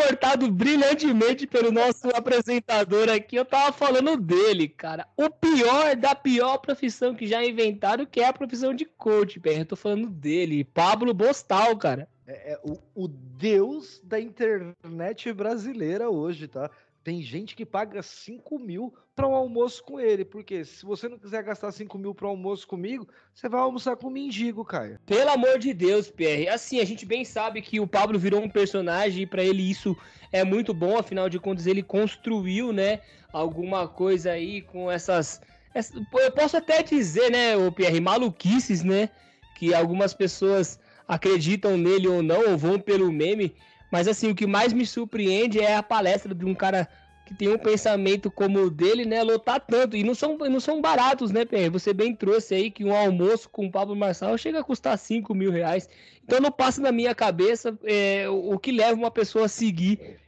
S2: cortado brilhantemente pelo nosso apresentador aqui, eu tava falando dele, cara. O pior da pior profissão que já inventaram, que é a profissão de coach, velho. Eu tô falando dele, Pablo Bostal, cara.
S1: É, é o, o deus da internet brasileira hoje, tá? Tem gente que paga 5 mil para um almoço com ele. Porque se você não quiser gastar 5 mil para um almoço comigo, você vai almoçar com um mendigo, Caio.
S2: Pelo amor de Deus, PR. Assim, a gente bem sabe que o Pablo virou um personagem e pra ele isso é muito bom, afinal de contas ele construiu, né, alguma coisa aí com essas, essa- eu posso até dizer, né, o PR, maluquices, né, que algumas pessoas acreditam nele ou não, ou vão pelo meme, mas assim, o que mais me surpreende é a palestra de um cara que tem um pensamento como o dele, né, lotar tanto. E não são, não são baratos, né, PR? Você bem trouxe aí que um almoço com o Pablo Marçal chega a custar 5 mil reais. Então não passa na minha cabeça é, o que leva uma pessoa a seguir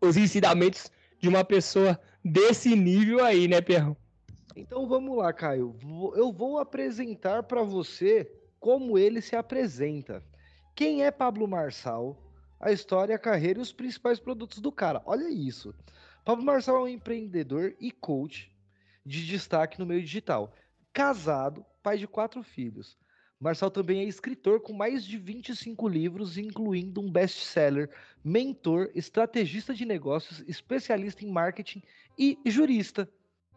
S2: os ensinamentos de uma pessoa desse nível aí, né, Perrão?
S1: Então vamos lá, Caio. Eu vou apresentar para você como ele se apresenta. Quem é Pablo Marçal, a história, a carreira e os principais produtos do cara. Olha isso. Pablo Marçal é um empreendedor e coach de destaque no meio digital. Casado, pai de quatro filhos. Marçal também é escritor com mais de 25 livros, incluindo um best-seller, mentor, estrategista de negócios, especialista em marketing e jurista.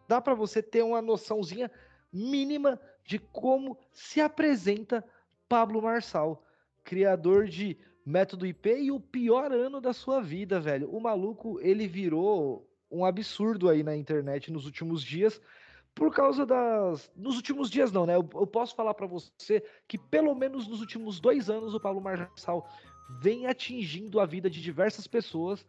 S1: Dá para você ter uma noçãozinha mínima de como se apresenta Pablo Marçal, criador de Método IP e o pior ano da sua vida, velho. O maluco, ele virou um absurdo aí na internet nos últimos dias por causa das. Nos últimos dias, não, né? Eu, eu posso falar pra você que pelo menos nos últimos dois anos o Pablo Marçal vem atingindo a vida de diversas pessoas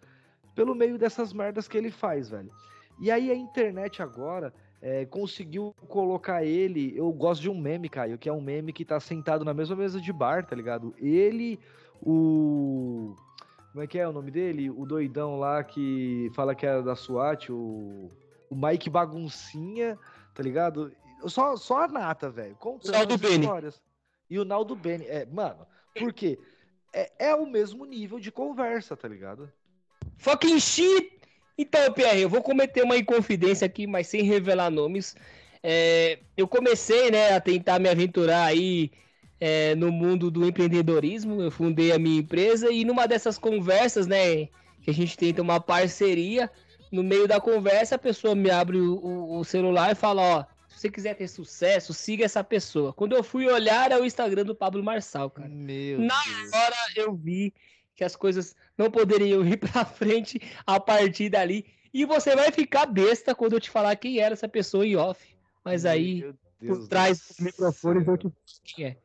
S1: pelo meio dessas merdas que ele faz, velho. E aí a internet agora é, conseguiu colocar ele. Eu gosto de um meme, Caio, que é um meme que tá sentado na mesma mesa de bar, tá ligado? Ele, o. Como é que é o nome dele? O doidão lá que fala que era da SWAT, o. O Mike Baguncinha, tá ligado? Só, só a nata, velho.
S2: Naldo
S1: as histórias. E o Naldo Bene. É, mano, por quê? É, é o mesmo nível de conversa, tá ligado?
S2: Fucking shit! Então, PR, eu vou cometer uma inconfidência aqui, mas sem revelar nomes. É, eu comecei, né, a tentar me aventurar aí é, no mundo do empreendedorismo. Eu fundei a minha empresa e numa dessas conversas, né, que a gente tenta uma parceria, no meio da conversa a pessoa me abre o, o- o celular e fala, ó, se você quiser ter sucesso, siga essa pessoa. Quando eu fui olhar, é o Instagram do Pablo Marçal, cara.
S1: Meu
S2: Na
S1: Deus.
S2: hora eu vi que as coisas não poderiam [laughs] ir pra frente a partir dali. E você vai ficar besta quando eu te falar quem era essa pessoa em off. Mas aí, por trás dos microfones, eu te é.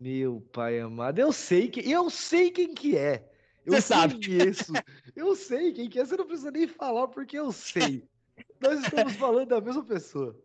S1: Meu pai amado, eu sei que eu sei quem que é. Eu
S2: Você sabe.
S1: conheço. Eu sei quem que é. Você não precisa nem falar porque eu sei. Nós estamos falando da mesma pessoa.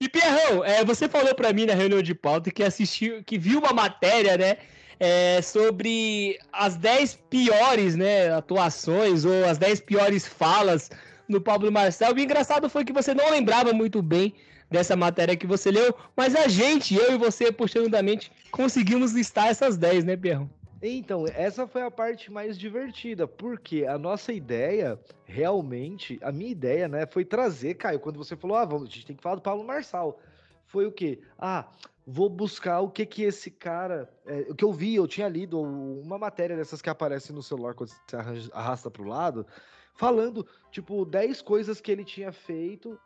S2: E Pierrão, é, você falou pra mim na reunião de pauta que assistiu, que viu uma matéria, né? é, sobre as 10 piores né, atuações ou as 10 piores falas no Pablo Marcel. E o engraçado foi que você não lembrava muito bem dessa matéria que você leu, mas a gente, eu e você, puxando da mente, conseguimos listar essas 10, né, Pierrão?
S1: Então, essa foi a parte mais divertida, porque a nossa ideia, realmente, a minha ideia, né, foi trazer, Caio, quando você falou, ah, vamos, a gente tem que falar do Paulo Marçal. Foi o quê? Ah, vou buscar o que que esse cara, é, o que eu vi, eu tinha lido uma matéria dessas que aparece no celular quando você arrasta pro lado, falando, tipo, 10 coisas que ele tinha feito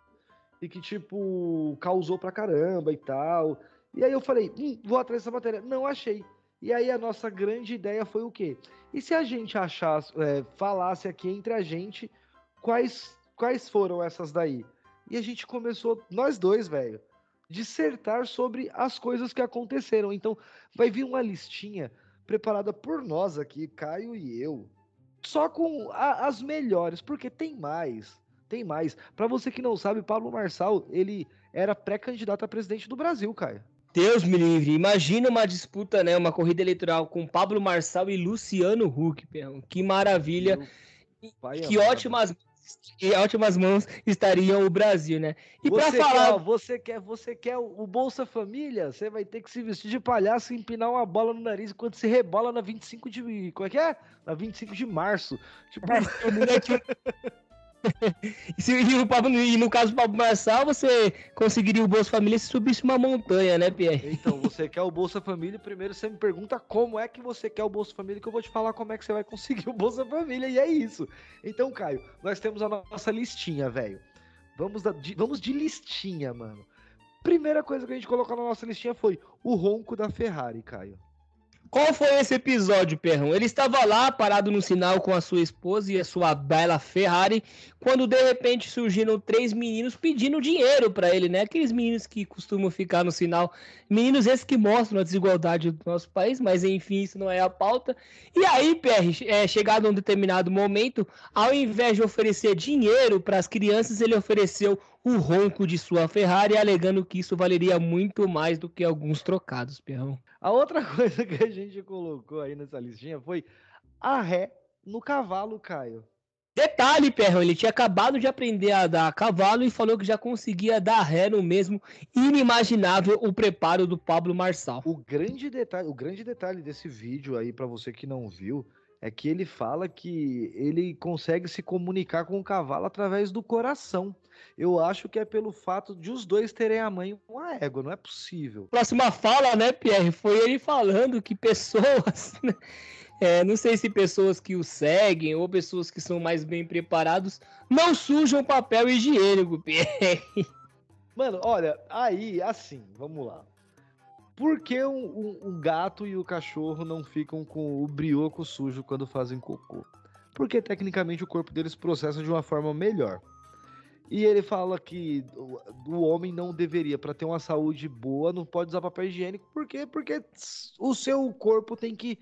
S1: e que, tipo, causou pra caramba e tal. E aí eu falei, hum, vou atrás dessa matéria. Não achei. E aí a nossa grande ideia foi o quê? E se a gente achasse, é, falasse aqui entre a gente quais, quais foram essas daí? E a gente começou, nós dois, velho, dissertar sobre as coisas que aconteceram. Então, vai vir uma listinha preparada por nós aqui, Caio e eu, só com a- as melhores, porque tem mais. Tem mais. Pra você que não sabe, Pablo Marçal, ele era pré-candidato a presidente do Brasil, Caio.
S2: Deus me livre. Imagina uma disputa, né? Uma corrida eleitoral com Pablo Marçal e Luciano Huck, perrão. Que maravilha.
S1: Pai
S2: que
S1: amado.
S2: ótimas, que ótimas mãos estariam o Brasil, né? E
S1: você
S2: falar.
S1: Quer, você quer, você quer o o Bolsa Família? Você vai ter que se vestir de palhaço e empinar uma bola no nariz enquanto se rebola na 25 de. Como é que é? Na 25 de março. Tipo, [laughs] [laughs]
S2: E, se- e o Pablo- e no caso do Pablo Marçal, você conseguiria o Bolsa Família se subisse uma montanha, né, Pierre?
S1: então, você quer o Bolsa Família? Primeiro você me pergunta como é que você quer o Bolsa Família, que eu vou te falar como é que você vai conseguir o Bolsa Família, e é isso. Então, Caio, nós temos a nossa listinha, velho. Vamos, vamos de listinha, mano. Primeira coisa que a gente colocou na nossa listinha foi o ronco da Ferrari, Caio.
S2: Qual foi esse episódio, Perrão? Ele estava lá, parado no sinal com a sua esposa e a sua bela Ferrari, quando de repente surgiram três meninos pedindo dinheiro para ele, né? Aqueles meninos que costumam ficar no sinal. Meninos esses que mostram a desigualdade do nosso país, mas enfim, isso não é a pauta. E aí, PR, é, chegado a um determinado momento, ao invés de oferecer dinheiro para as crianças, ele ofereceu o ronco de sua Ferrari, alegando que isso valeria muito mais do que alguns trocados, Perrão.
S1: A outra [laughs] coisa que a gente colocou aí nessa listinha foi a ré no cavalo, Caio.
S2: Detalhe, Perrão, ele tinha acabado de aprender a dar a cavalo e falou que já conseguia dar ré no mesmo inimaginável o preparo do Pablo Marçal.
S1: O grande detalhe, o grande detalhe desse vídeo aí pra você que não viu é que ele fala que ele consegue se comunicar com o cavalo através do coração. Eu acho que é pelo fato de os dois terem a mãe uma égua, não é possível.
S2: Próxima fala, né, Pierre, foi ele falando que pessoas, [laughs] né, é, não sei se pessoas que o seguem ou pessoas que são mais bem preparados, não sujam papel higiênico, [laughs] Pierre.
S1: Mano, olha, aí, assim, vamos lá. Por que um, um- um gato e o cachorro não ficam com o brioco sujo quando fazem cocô? Porque tecnicamente o corpo deles processa de uma forma melhor. E ele fala que o, homem não deveria, para ter uma saúde boa, não pode usar papel higiênico. Por quê? Porque o seu corpo tem que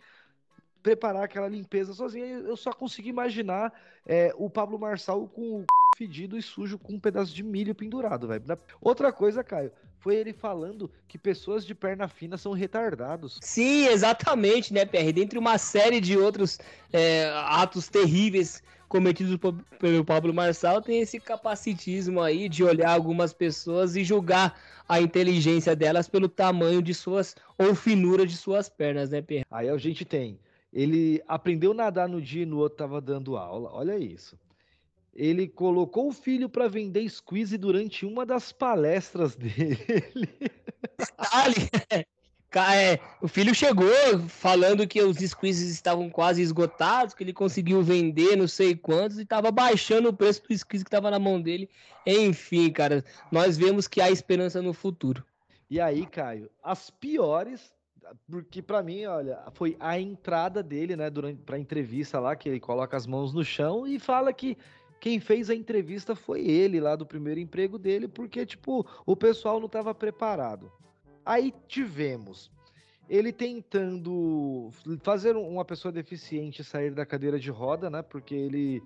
S1: preparar aquela limpeza sozinho. Eu só consigo imaginar é, o Pablo Marçal com o fedido e sujo com um pedaço de milho pendurado, velho. Outra coisa, Caio, foi ele falando que pessoas de perna fina são retardados.
S2: Sim, exatamente, né, PR? Dentre uma série de outros é, atos terríveis cometidos pelo Pablo Marçal, tem esse capacitismo aí de olhar algumas pessoas e julgar a inteligência delas pelo tamanho de suas ou finura de suas pernas, né, PR?
S1: Aí a gente tem. Ele aprendeu a nadar no dia e no outro tava dando aula. Olha isso. Ele colocou o filho para vender squeeze durante uma das palestras [laughs] dele.
S2: Detalhe, é, o filho chegou falando que os squeezes estavam quase esgotados, que ele conseguiu vender não sei quantos e estava baixando o preço do squeeze que estava na mão dele. Enfim, cara, nós vemos que há esperança no futuro.
S1: E aí, Caio, as piores, porque pra mim, olha, foi a entrada dele, né, durante pra entrevista lá, que ele coloca as mãos no chão e fala que quem fez a entrevista foi ele lá do primeiro emprego dele, porque tipo, o pessoal não estava preparado. Aí tivemos ele tentando fazer um- uma pessoa deficiente sair da cadeira de roda, né? Porque ele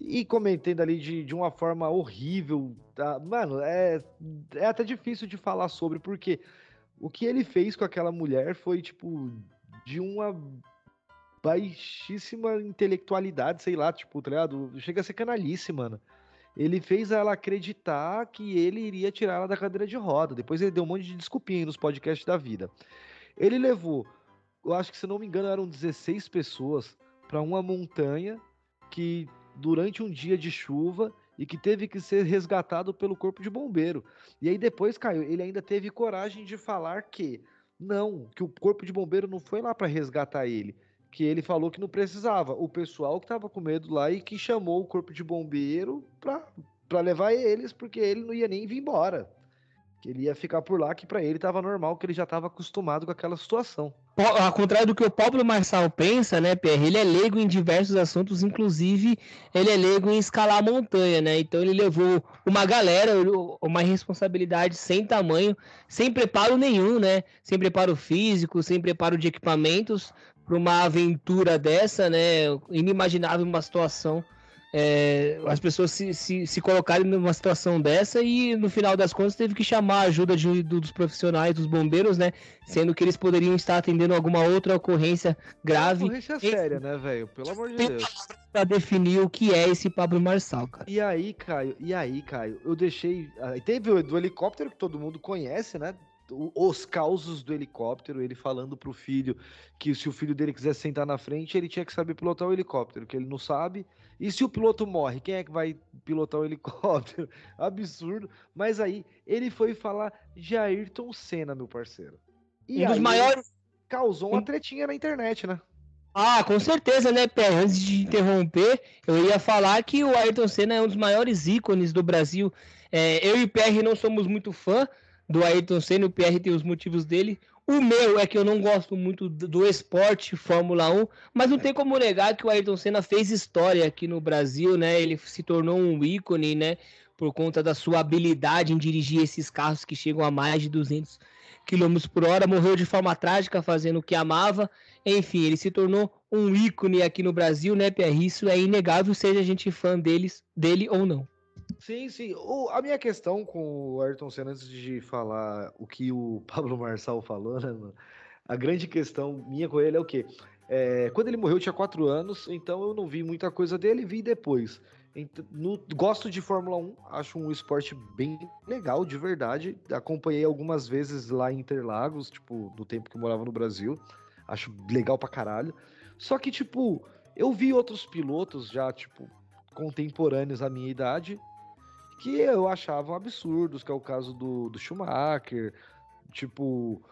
S1: e comentando ali de, de uma forma horrível, tá? Mano, é, é até difícil de falar sobre, porque o que ele fez com aquela mulher foi, tipo, de uma baixíssima intelectualidade, sei lá, tipo, tá ligado? Chega a ser canalice, mano. Ele fez ela acreditar que ele iria tirar ela da cadeira de roda. Depois ele deu um monte de desculpinha nos podcasts da vida. Ele levou, eu acho que se não me engano, eram 16 pessoas para uma montanha que durante um dia de chuva e que teve que ser resgatado pelo corpo de bombeiro. E aí depois, Caio, ele ainda teve coragem de falar que não, que o corpo de bombeiro não foi lá para resgatar ele, que ele falou que não precisava. O pessoal que tava com medo lá e que chamou o corpo de bombeiro pra levar eles, porque ele não ia nem vir embora. Que ele ia ficar por lá, que pra ele tava normal, que ele já tava acostumado com aquela situação.
S2: Ao contrário do que o Pablo Marçal pensa, né, Pierre? Ele é leigo em diversos assuntos, inclusive ele é leigo em escalar a montanha, né? Então ele levou uma galera, uma responsabilidade sem tamanho, sem preparo nenhum, né? Sem preparo físico, sem preparo de equipamentos para uma aventura dessa, né? Inimaginável uma situação. é, as pessoas se, se, se colocarem numa situação dessa e no final das contas teve que chamar a ajuda de- do- dos profissionais, dos bombeiros, né? Sendo que eles poderiam estar atendendo alguma outra ocorrência grave
S1: Ocorrência séria, né, velho? Pelo amor de Deus.
S2: para definir o que é esse Pablo Marçal, cara.
S1: E aí, Caio, e aí, Caio, eu deixei. aí Teve o do helicóptero que todo mundo conhece, né? Os causos do helicóptero, ele falando pro filho que se o filho dele quisesse sentar na frente, ele tinha que saber pilotar o helicóptero, que ele não sabe. E se o piloto morre, quem é que vai pilotar o helicóptero? [laughs] Absurdo. Mas aí, ele foi falar de Ayrton Senna, meu parceiro. E
S2: Um dos maiores-
S1: Causou uma tretinha na internet, né?
S2: Ah, com certeza, né, Pé? Antes de interromper, eu ia falar que o Ayrton Senna é um dos maiores ícones do Brasil. É, eu e o PR não somos muito fã do Ayrton Senna, o PR tem os motivos dele. O meu é que eu não gosto muito do esporte Fórmula 1, mas não tem como negar que o Ayrton Senna fez história aqui no Brasil, né? Ele se tornou um ícone, né? Por conta da sua habilidade em dirigir esses carros que chegam a mais de 200 km por hora. Morreu de forma trágica fazendo o que amava. Enfim, ele se tornou um ícone aqui no Brasil, né, Pierre? Isso é inegável, seja a gente fã deles, dele ou não.
S1: Sim, sim. O- a minha questão com o Ayrton Senna, antes de falar o que o [laughs] Pablo Marçal falou, né, mano? A grande questão minha com ele é o quê? É, quando ele morreu, eu tinha quatro anos, então eu não vi muita coisa dele, vi depois. No- gosto de Fórmula 1, acho um esporte bem legal, de verdade. Acompanhei algumas vezes lá em Interlagos, tipo, no tempo que eu morava no Brasil. Acho legal pra caralho. Só que, tipo, eu vi outros pilotos já, tipo, contemporâneos à minha idade, que eu achava absurdos, que é o caso do, do Schumacher, tipo,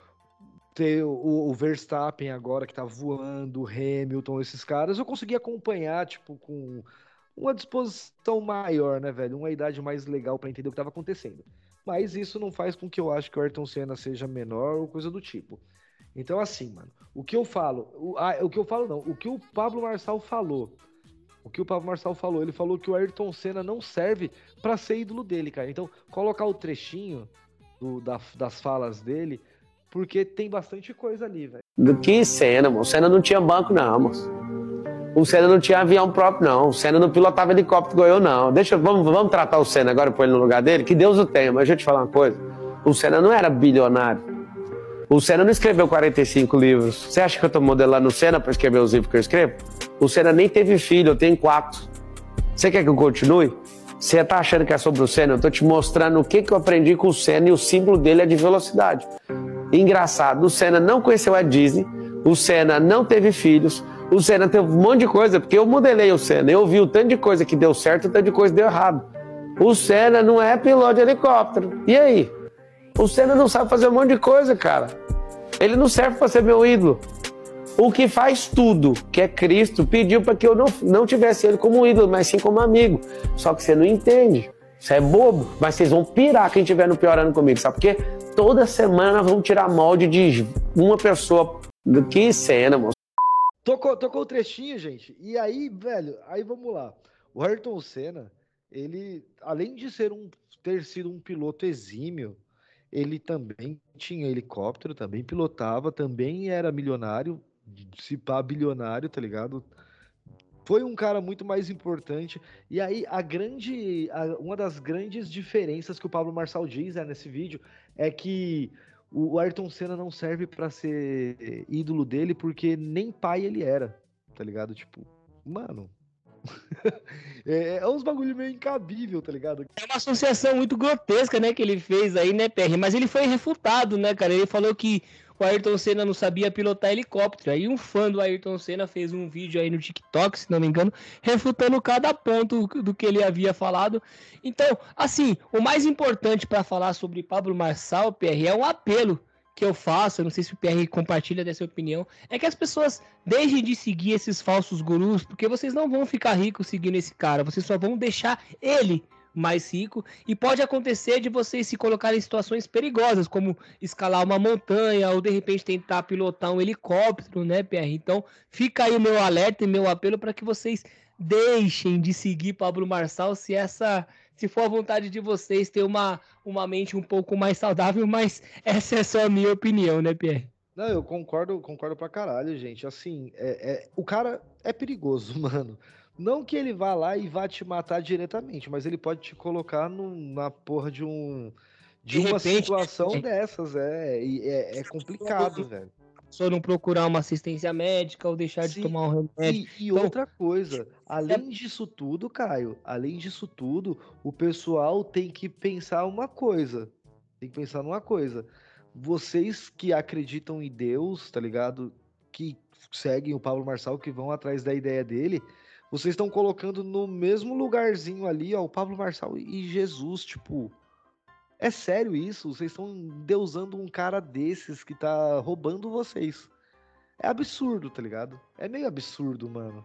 S1: ter o, o Verstappen agora que tá voando, o Hamilton, esses caras, eu consegui acompanhar, tipo, com uma disposição maior, né, velho? Uma idade mais legal pra entender o que tava acontecendo. Mas isso não faz com que eu ache que o Ayrton Senna seja menor ou coisa do tipo. Então, assim, mano, o que eu falo, o, ah, o que eu falo não, o que o Pablo Marçal falou, o que o Pablo Marçal falou, ele falou que o Ayrton Senna não serve pra ser ídolo dele, cara. Então, colocar o trechinho do- da- das falas dele, porque tem bastante coisa ali, velho.
S11: Do que Senna, moço? O Senna não tinha banco, não, moço. O Senna não tinha avião próprio, não. O Senna não pilotava helicóptero igual eu, não. Deixa, vamos, vamos tratar o Senna agora, pôr ele no lugar dele? Que Deus o tenha, mas deixa eu te falar uma coisa. O Senna não era bilionário. O Senna não escreveu 45 livros. Você acha que eu tô modelando o Senna para escrever os livros que eu escrevo? O Senna nem teve filho, eu tenho quatro. Você quer que eu continue? Você tá achando que é sobre o Senna? Eu tô te mostrando o que, que eu aprendi com o Senna e o símbolo dele é de velocidade. Engraçado, o Senna não conheceu a Disney, o Senna não teve filhos, o Senna teve um monte de coisa, porque eu modelei o Senna, eu vi o tanto de coisa que deu certo e o tanto de coisa que deu errado. O Senna não é piloto de helicóptero. E aí? O Senna não sabe fazer um monte de coisa, cara. Ele não serve para ser meu ídolo. O que faz tudo, que é Cristo, pediu para que eu não, não tivesse ele como ídolo, mas sim como amigo. Só que você não entende. Você é bobo, mas vocês vão pirar quem estiver no pior ano comigo, sabe por quê? Toda semana vão tirar molde de uma pessoa. Que cena, moço.
S1: Tocou, tocou o trechinho, gente. E aí, velho, aí vamos lá. O Ayrton Senna, ele, além de ser um, ter sido um piloto exímio, ele também tinha helicóptero, também pilotava, também era milionário, se pá bilionário, tá ligado? Foi um cara muito mais importante. E aí, a grande. a- uma das grandes diferenças que o Pablo Marçal diz né, nesse vídeo é que o o Ayrton Senna não serve pra ser ídolo dele porque nem pai ele era, tá ligado? Tipo, mano. [laughs] é, é uns bagulho meio incabível, tá ligado?
S2: É uma associação muito grotesca, né, que ele fez aí, né, PR? Mas ele foi refutado, né, cara? Ele falou que o Ayrton Senna não sabia pilotar helicóptero. Aí um fã do Ayrton Senna fez um vídeo aí no TikTok, se não me engano, refutando cada ponto do que ele havia falado. Então, assim, o mais importante para falar sobre Pablo Marçal, PR, é um apelo que eu faço, eu não sei se o PR compartilha dessa opinião, é que as pessoas deixem de seguir esses falsos gurus, porque vocês não vão ficar ricos seguindo esse cara, vocês só vão deixar ele mais rico. E pode acontecer de vocês se colocarem em situações perigosas, como escalar uma montanha ou de repente tentar pilotar um helicóptero, né, PR? Então fica aí o meu alerta e meu apelo para que vocês deixem de seguir Pablo Marçal se essa se for a vontade de vocês ter uma, uma mente um pouco mais saudável, mas essa é só a minha opinião, né, Pierre?
S1: Não, eu concordo, concordo pra caralho, gente. Assim, é, é- o cara é perigoso, [laughs] mano. Não que ele vá lá e vá te matar diretamente, mas ele pode te colocar num- na porra de um de,
S2: De
S1: uma
S2: repente,
S1: situação
S2: é.
S1: dessas, é, é, é complicado, velho.
S2: Só não procurar uma assistência médica ou deixar de
S1: Sim,
S2: tomar um remédio.
S1: E, e
S2: Então,
S1: outra coisa, além disso tudo, Caio, além disso tudo, o pessoal tem que pensar uma coisa. Tem que pensar numa coisa. Vocês que acreditam em Deus, tá ligado? Que seguem o Pablo Marçal, que vão atrás da ideia dele, vocês estão colocando no mesmo lugarzinho ali, ó, o Pablo Marçal e Jesus, tipo. É sério isso? Vocês estão deusando um cara desses que tá roubando vocês. É absurdo, tá ligado? É meio absurdo, mano.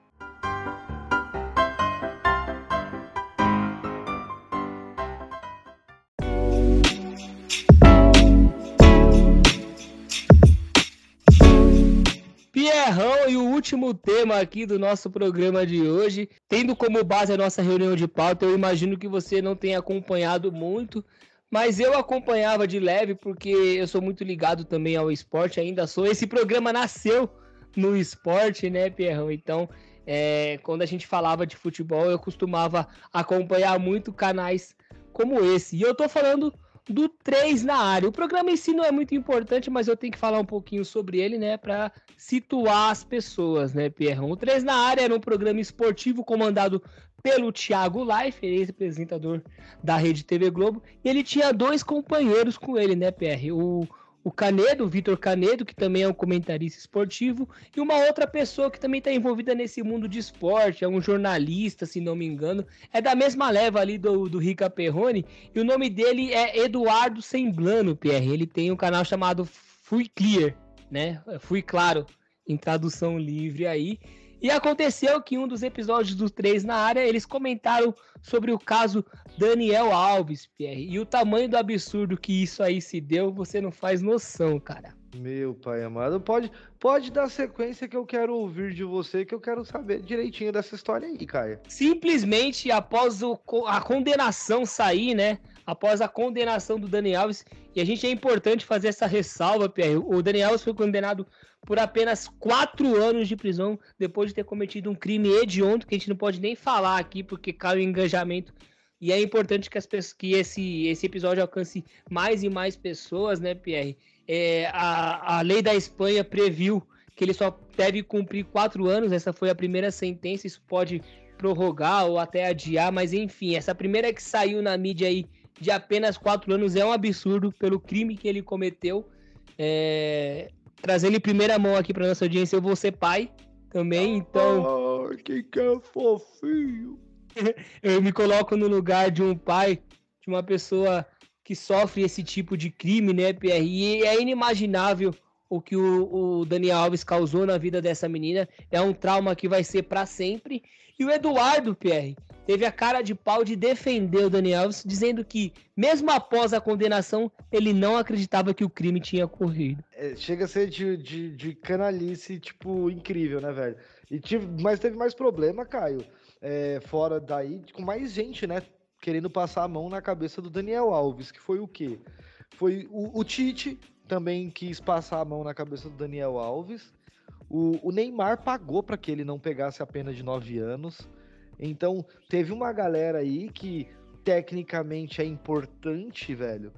S2: Pierrão, e o último tema aqui do nosso programa de hoje, tendo como base a nossa reunião de pauta, eu imagino que você não tenha acompanhado muito, mas eu acompanhava de leve porque eu sou muito ligado também ao esporte, ainda sou. Esse programa nasceu no esporte, né, Pierrão? Então, é, quando a gente falava de futebol, eu costumava acompanhar muito canais como esse. E eu tô falando do 3 na área. O programa em si não é muito importante, mas eu tenho que falar um pouquinho sobre ele, né, para situar as pessoas, né, Pierrão? O 3 na área era um programa esportivo comandado pelo Thiago Life, ex-apresentador da Rede TV Globo, e ele tinha dois companheiros com ele, né, PR? O, o Canedo, o Vitor Canedo, que também é um comentarista esportivo, e uma outra pessoa que também está envolvida nesse mundo de esporte, é um jornalista, se não me engano, é da mesma leva ali do, do Rica Perrone, e o nome dele é Eduardo Semblano, PR. Ele tem um canal chamado Fui Clear, né? Fui Claro, em tradução livre aí. E aconteceu que um dos episódios dos três na área, eles comentaram sobre o caso Daniel Alves, Pierre. E o tamanho do absurdo que isso aí se deu, você não faz noção, cara.
S1: Meu pai amado, pode, pode dar sequência que eu quero ouvir de você, que eu quero saber direitinho dessa história aí, Caio.
S2: Simplesmente após o a condenação sair, né? Após a condenação do Daniel Alves, e a gente é importante fazer essa ressalva, Pierre. O Daniel Alves foi condenado por apenas quatro anos de prisão depois de ter cometido um crime hediondo que a gente não pode nem falar aqui porque cai o engajamento. E é importante que, as pessoas, que esse, esse episódio alcance mais e mais pessoas, né, Pierre? É, a, a lei da Espanha previu que ele só deve cumprir quatro anos. Essa foi a primeira sentença. Isso pode prorrogar ou até adiar, mas enfim, essa primeira que saiu na mídia aí de apenas quatro anos é um absurdo pelo crime que ele cometeu. É, Trazendo em primeira mão aqui para nossa audiência, eu vou ser pai também, então.
S1: Ah, que que é fofinho. [laughs]
S2: eu me coloco no lugar de um pai, de uma pessoa que sofre esse tipo de crime, né, PR? E é inimaginável o que o, o Daniel Alves causou na vida dessa menina. É um trauma que vai ser para sempre. E o Eduardo, PR, teve a cara de pau de defender o Daniel Alves, dizendo que, mesmo após a condenação, ele não acreditava que o crime tinha ocorrido.
S1: É, chega a ser de, de, de canalice, tipo, incrível, né, velho? E tive, mas teve mais problema, Caio, é, fora daí, com mais gente, né, querendo passar a mão na cabeça do Daniel Alves, que foi o quê? Foi o, o Tite também quis passar a mão na cabeça do Daniel Alves. O, o Neymar pagou para que ele não pegasse a pena de nove anos. Então, teve uma galera aí que tecnicamente é importante, velho,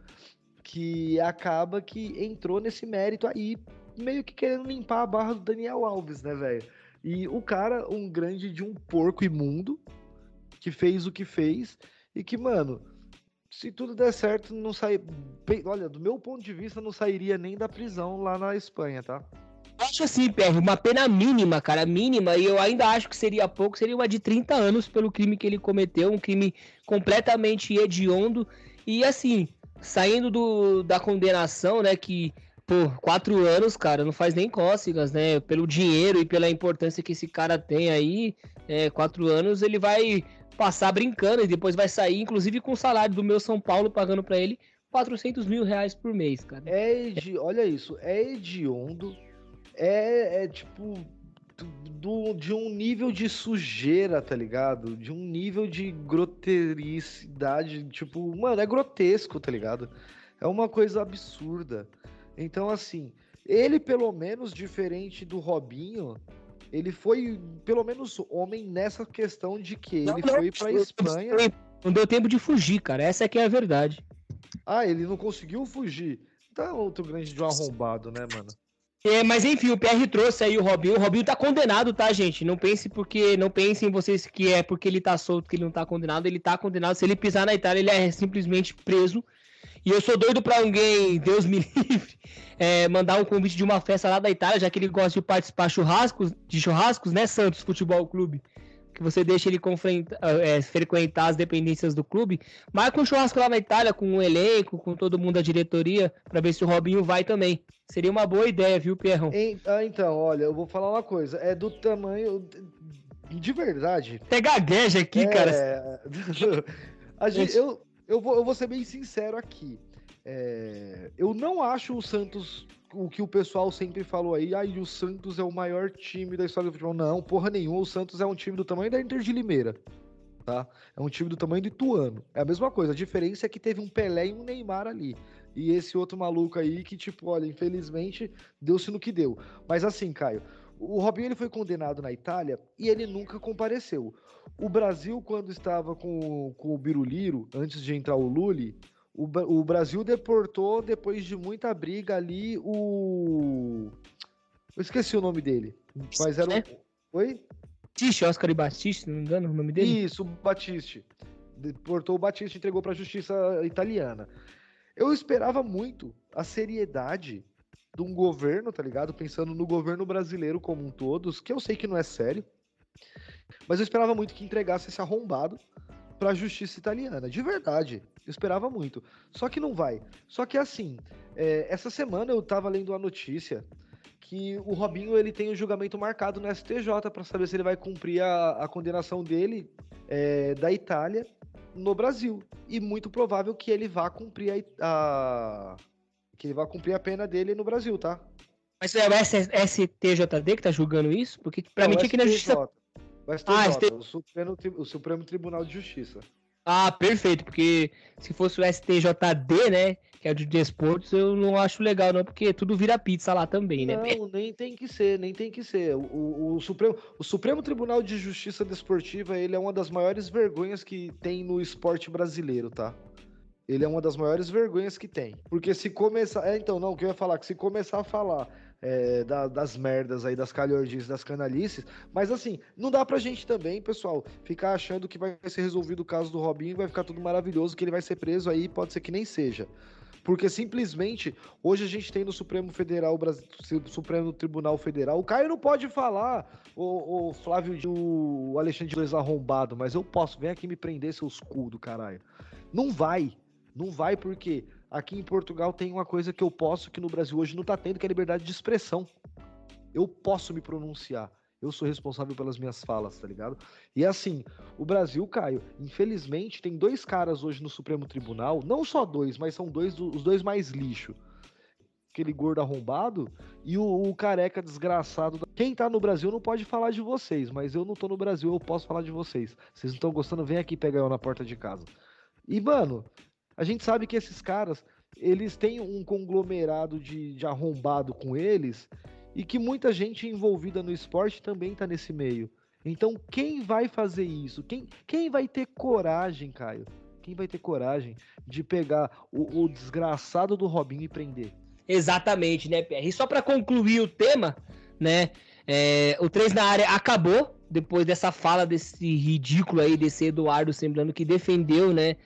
S1: que acaba que entrou nesse mérito aí, meio que querendo limpar a barra do Daniel Alves, né, velho? E o cara, um grande de um porco imundo, que fez o que fez, e que, mano, se tudo der certo, não sai. Olha, do meu ponto de vista, não sairia nem da prisão lá na Espanha, tá?
S2: Acho assim, PR, uma pena mínima, cara, mínima, e eu ainda acho que seria pouco, seria uma de 30 anos pelo crime que ele cometeu, um crime completamente hediondo, e assim, saindo do, da condenação, né, que, pô, quatro anos, cara, não faz nem cócegas, né, pelo dinheiro e pela importância que esse cara tem aí, é, quatro anos, ele vai passar brincando e depois vai sair, inclusive, com o salário do meu São Paulo pagando pra ele 400 mil reais por mês, cara.
S1: É hedi... Olha isso, é hediondo, é, é tipo do, de um nível de sujeira, tá ligado? De um nível de grotericidade, tipo, mano, é grotesco, tá ligado? É uma coisa absurda. Então, assim, ele pelo menos, diferente do Robinho, ele foi pelo menos homem nessa questão de que ele foi pra Espanha.
S2: Não deu tempo de fugir, cara. Essa é que é a verdade.
S1: Ah, ele não conseguiu fugir. Tá outro grande de um arrombado, né, mano?
S2: É, mas enfim, o PR trouxe aí o Robinho. O Robinho tá condenado, tá, gente? Não pense porque. Não pensem vocês que é porque ele tá solto que ele não tá condenado. Ele tá condenado. Se ele pisar na Itália, ele é simplesmente preso. E eu sou doido pra alguém, Deus me [laughs] livre, é, mandar um convite de uma festa lá da Itália, já que ele gosta de participar churrascos, de churrascos, né, Santos Futebol Clube? Que você deixa ele é, frequentar as dependências do clube. Marca um churrasco lá na Itália com o elenco, com todo mundo da diretoria, pra ver se o Robinho vai também. Seria uma boa ideia, viu, Pierrão?
S1: Ah, então, olha, eu vou falar uma coisa. É do tamanho. De verdade.
S2: Até gagueja aqui,
S1: É,
S2: cara. [laughs]
S1: a gente- eu, eu, vou, eu vou ser bem sincero aqui. É, eu não acho o Santos o que o pessoal sempre falou aí. Ai, o Santos é o maior time da história do futebol. Não, porra nenhuma. O Santos é um time do tamanho da Inter de Limeira. Tá? É um time do tamanho do Ituano. É a mesma coisa. A diferença é que teve um Pelé e um Neymar ali. E esse outro maluco aí que, tipo, olha, infelizmente, deu-se no que deu. Mas assim, Caio, o Robinho ele foi condenado na Itália e ele nunca compareceu. O Brasil, quando estava com, com o Biruliro, antes de entrar o Lully, o, o Brasil deportou, depois de muita briga ali, o. Eu esqueci o nome dele. Mas era o. Oi?
S2: Batiste, Oscar e Batiste, não me engano o nome dele.
S1: Isso, Batiste. Deportou o Batiste e entregou para a justiça italiana. Eu esperava muito a seriedade de um governo, tá ligado? Pensando no governo brasileiro como um todo, que eu sei que não é sério. Mas eu esperava muito que entregasse esse arrombado para a justiça italiana. De verdade. Eu esperava muito. Só que não vai. Só que assim, é, essa semana eu tava lendo a notícia que o Robinho ele tem o julgamento marcado no STJ para saber se ele vai cumprir a, a condenação dele é, da Itália no Brasil. E muito provável que ele vá cumprir a, a- que ele vá cumprir a pena dele no Brasil, tá?
S2: Mas é o STJD que tá julgando isso? Porque pra
S1: Não,
S2: mim tinha que ir na justiça.
S1: O STJ,
S2: Ah, ST-
S1: o, Supremo, o Supremo Tribunal de Justiça.
S2: Ah, perfeito, porque se fosse o STJD, né, que é o de desportos, eu não acho legal não, porque tudo vira pizza lá também, né?
S1: Não, nem tem que ser, nem tem que ser. O, o- o Supremo, o Supremo Tribunal de Justiça Desportiva, ele é uma das maiores vergonhas que tem no esporte brasileiro, tá? Ele é uma das maiores vergonhas que tem. Porque se começar. É, então, não, o que eu ia falar, que se começar a falar é, da- das merdas aí, das calhordices, das canalices, mas assim, não dá pra gente também, pessoal, ficar achando que vai ser resolvido o caso do Robinho vai ficar tudo maravilhoso, que ele vai ser preso aí, pode ser que nem seja. Porque simplesmente, hoje a gente tem no Supremo Federal, Brasi- Supremo Tribunal Federal, o Caio não pode falar, o, o Flávio, o Alexandre Dias arrombado, mas eu posso, vem aqui me prender, seus cu do caralho. Não vai, não vai porque aqui em Portugal tem uma coisa que eu posso que no Brasil hoje não tá tendo, que é a liberdade de expressão. Eu posso me pronunciar. Eu sou responsável pelas minhas falas, tá ligado? E assim, o Brasil, Caio, infelizmente, tem dois caras hoje no Supremo Tribunal, não só dois, mas são dois do- os dois mais lixo. Aquele gordo arrombado e o, o careca desgraçado. Quem tá no Brasil não pode falar de vocês, mas eu não tô no Brasil, eu posso falar de vocês. Vocês não estão gostando, vem aqui pegar eu na porta de casa. E, mano, a gente sabe que esses caras, eles têm um conglomerado de, de arrombado com eles e que muita gente envolvida no esporte também tá nesse meio. Então, quem vai fazer isso? Quem, quem vai ter coragem, Caio? Quem vai ter coragem de pegar o, o desgraçado do Robinho e prender?
S2: Exatamente, né, PR? E só pra concluir o tema, né, é, o 3 na área acabou, depois dessa fala desse ridículo aí, desse Eduardo Semblano, que defendeu, né,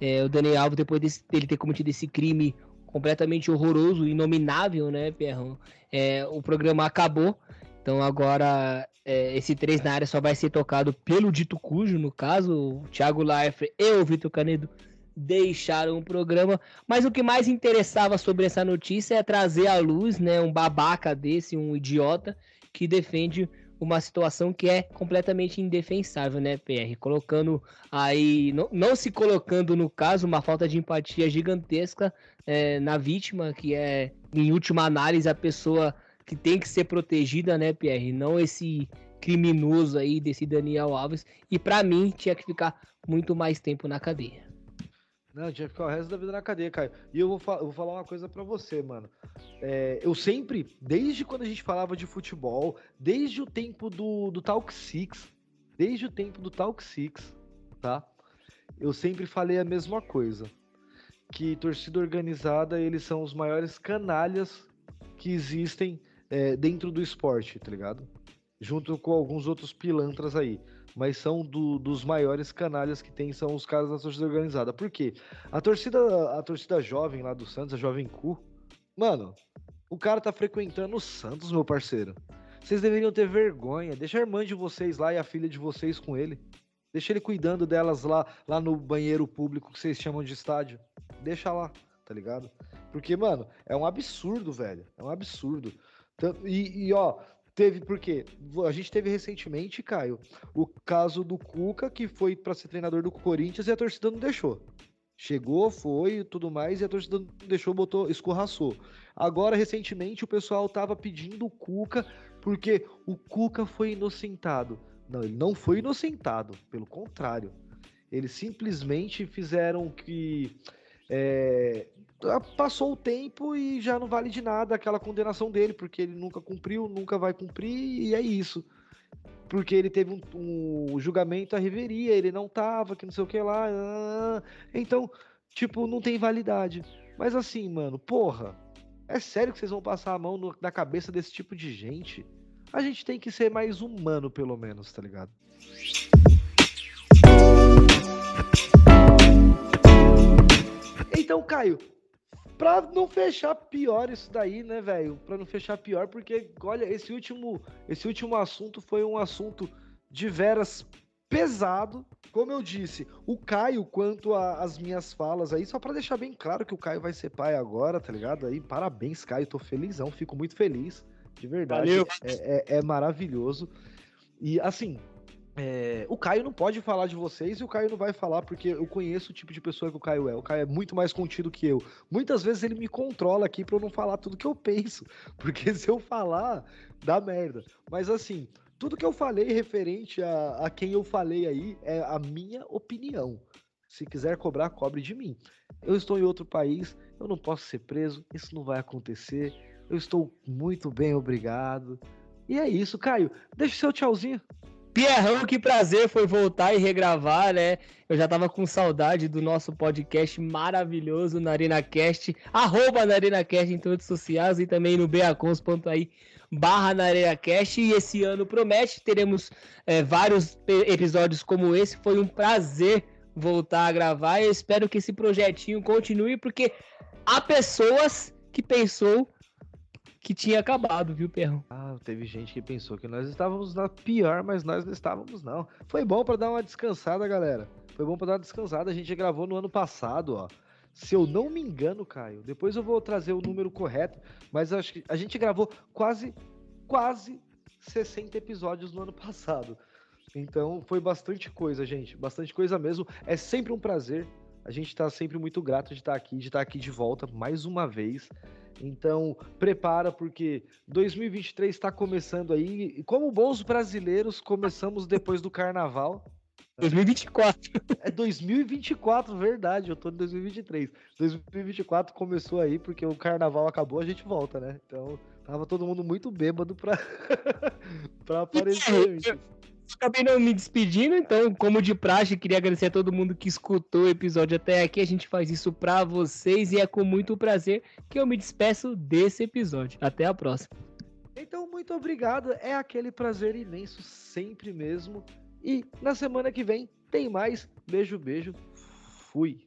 S2: é, o Daniel Alves depois desse- dele ter cometido esse crime completamente horroroso, inominável, né, Pierrão? É, o programa acabou, então agora é, esse 3 na área só vai ser tocado pelo Dito Cujo, no caso, o Thiago Leifert e o Vitor Canedo deixaram o programa, mas o que mais interessava sobre essa notícia é trazer à luz, né, um babaca desse, um idiota que defende uma situação que é completamente indefensável, né, PR? Colocando aí, não, não se colocando no caso, uma falta de empatia gigantesca é, na vítima, que é, em última análise, a pessoa que tem que ser protegida, né, PR? Não esse criminoso aí desse Daniel Alves. E pra mim, tinha que ficar muito mais tempo na cadeia.
S1: Não, tinha que ficar o resto da vida na cadeia, Caio. E eu vou, fa- eu vou falar uma coisa pra você, mano. É, eu sempre, desde quando a gente falava de futebol, desde o tempo do, do Talk Six, desde o tempo do Talk Six, tá? Eu sempre falei a mesma coisa. Que torcida organizada, eles são os maiores canalhas que existem é, dentro do esporte, tá ligado? Junto com alguns outros pilantras aí. Mas são do- dos maiores canalhas que tem, são os caras da torcida organizada. Por quê? A torcida, a torcida jovem lá do Santos, a Jovem Cu, mano, o cara tá frequentando o Santos, meu parceiro. Vocês deveriam ter vergonha. Deixa a irmã de vocês lá e a filha de vocês com ele. Deixa ele cuidando delas lá, lá no banheiro público que vocês chamam de estádio. Deixa lá, tá ligado? Porque, mano, é um absurdo, velho. É um absurdo. E, e, ó, teve, porque a gente teve recentemente, Caio, o caso do Cuca, que foi pra ser treinador do Corinthians e a torcida não deixou. Chegou, foi tudo mais, e a torcida não deixou, botou, escorraçou. Agora, recentemente, o pessoal tava pedindo o Cuca, porque o Cuca foi inocentado. Não, ele não foi inocentado, pelo contrário. Eles simplesmente fizeram que. é, passou o tempo e já não vale de nada aquela condenação dele, porque ele nunca cumpriu, nunca vai cumprir, e é isso. Porque ele teve um, um julgamento à reveria, ele não tava, que não sei o que lá. ah, então, tipo, não tem validade. Mas assim, mano, porra, é sério que vocês vão passar a mão no- na cabeça desse tipo de gente? A gente tem que ser mais humano, pelo menos, tá ligado? Então, Caio, pra não fechar pior isso daí, né, velho? Pra não fechar pior, porque, olha, esse último, esse último assunto foi um assunto de veras pesado. Como eu disse, o Caio, quanto às minhas falas aí, só pra deixar bem claro que o Caio vai ser pai agora, tá ligado? Aí, parabéns, Caio, tô felizão, fico muito feliz, de verdade.
S2: Valeu.
S1: É, é- é maravilhoso. E, assim, é, o Caio não pode falar de vocês e o Caio não vai falar porque eu conheço o tipo de pessoa que o Caio é. O Caio é muito mais contido que eu. Muitas vezes ele me controla aqui pra eu não falar tudo que eu penso, [laughs] porque se eu falar, dá merda. Mas assim, tudo que eu falei referente a, a quem eu falei aí é a minha opinião. Se quiser cobrar, cobre de mim. Eu estou em outro país, eu não posso ser preso, isso não vai acontecer. Eu estou muito bem, obrigado. E é isso, Caio. Deixa o seu tchauzinho.
S2: Pierrão, que prazer foi voltar e regravar, né? Eu já tava com saudade do nosso podcast maravilhoso na ArenaCast, arroba na ArenaCast em todas as sociais e também no beacons.aí barra na ArenaCast. E esse ano promete, teremos é, vários episódios como esse. Foi um prazer voltar a gravar. Eu espero que esse projetinho continue, porque há pessoas que pensou que tinha acabado, viu, Perrão?
S1: Ah, teve gente que pensou que nós estávamos na pior, mas nós não estávamos, não. Foi bom pra dar uma descansada, galera. Foi bom pra dar uma descansada. A gente gravou no ano passado, ó. Se eu não me engano, Caio, depois eu vou trazer o número correto, mas acho que a gente gravou quase, quase 60 episódios no ano passado. Então foi bastante coisa, gente. Bastante coisa mesmo. É sempre um prazer. A gente tá sempre muito grato de estar aqui, de estar aqui de volta mais uma vez. Então, prepara porque 2023 está começando aí. E como bons brasileiros, começamos depois do carnaval.
S2: 2024.
S1: É 2024, verdade. Eu tô em 2023. 2024 começou aí porque o carnaval acabou, a gente volta, né? Então, tava todo mundo muito bêbado pra, [laughs] pra aparecer.
S2: Acabei não me despedindo, então, como de praxe, queria agradecer a todo mundo que escutou o episódio até aqui. A gente faz isso pra vocês e é com muito prazer que eu me despeço desse episódio. Até a próxima.
S1: Então, muito obrigado. É aquele prazer imenso, sempre mesmo. E na semana que vem tem mais. Beijo, beijo. Fui.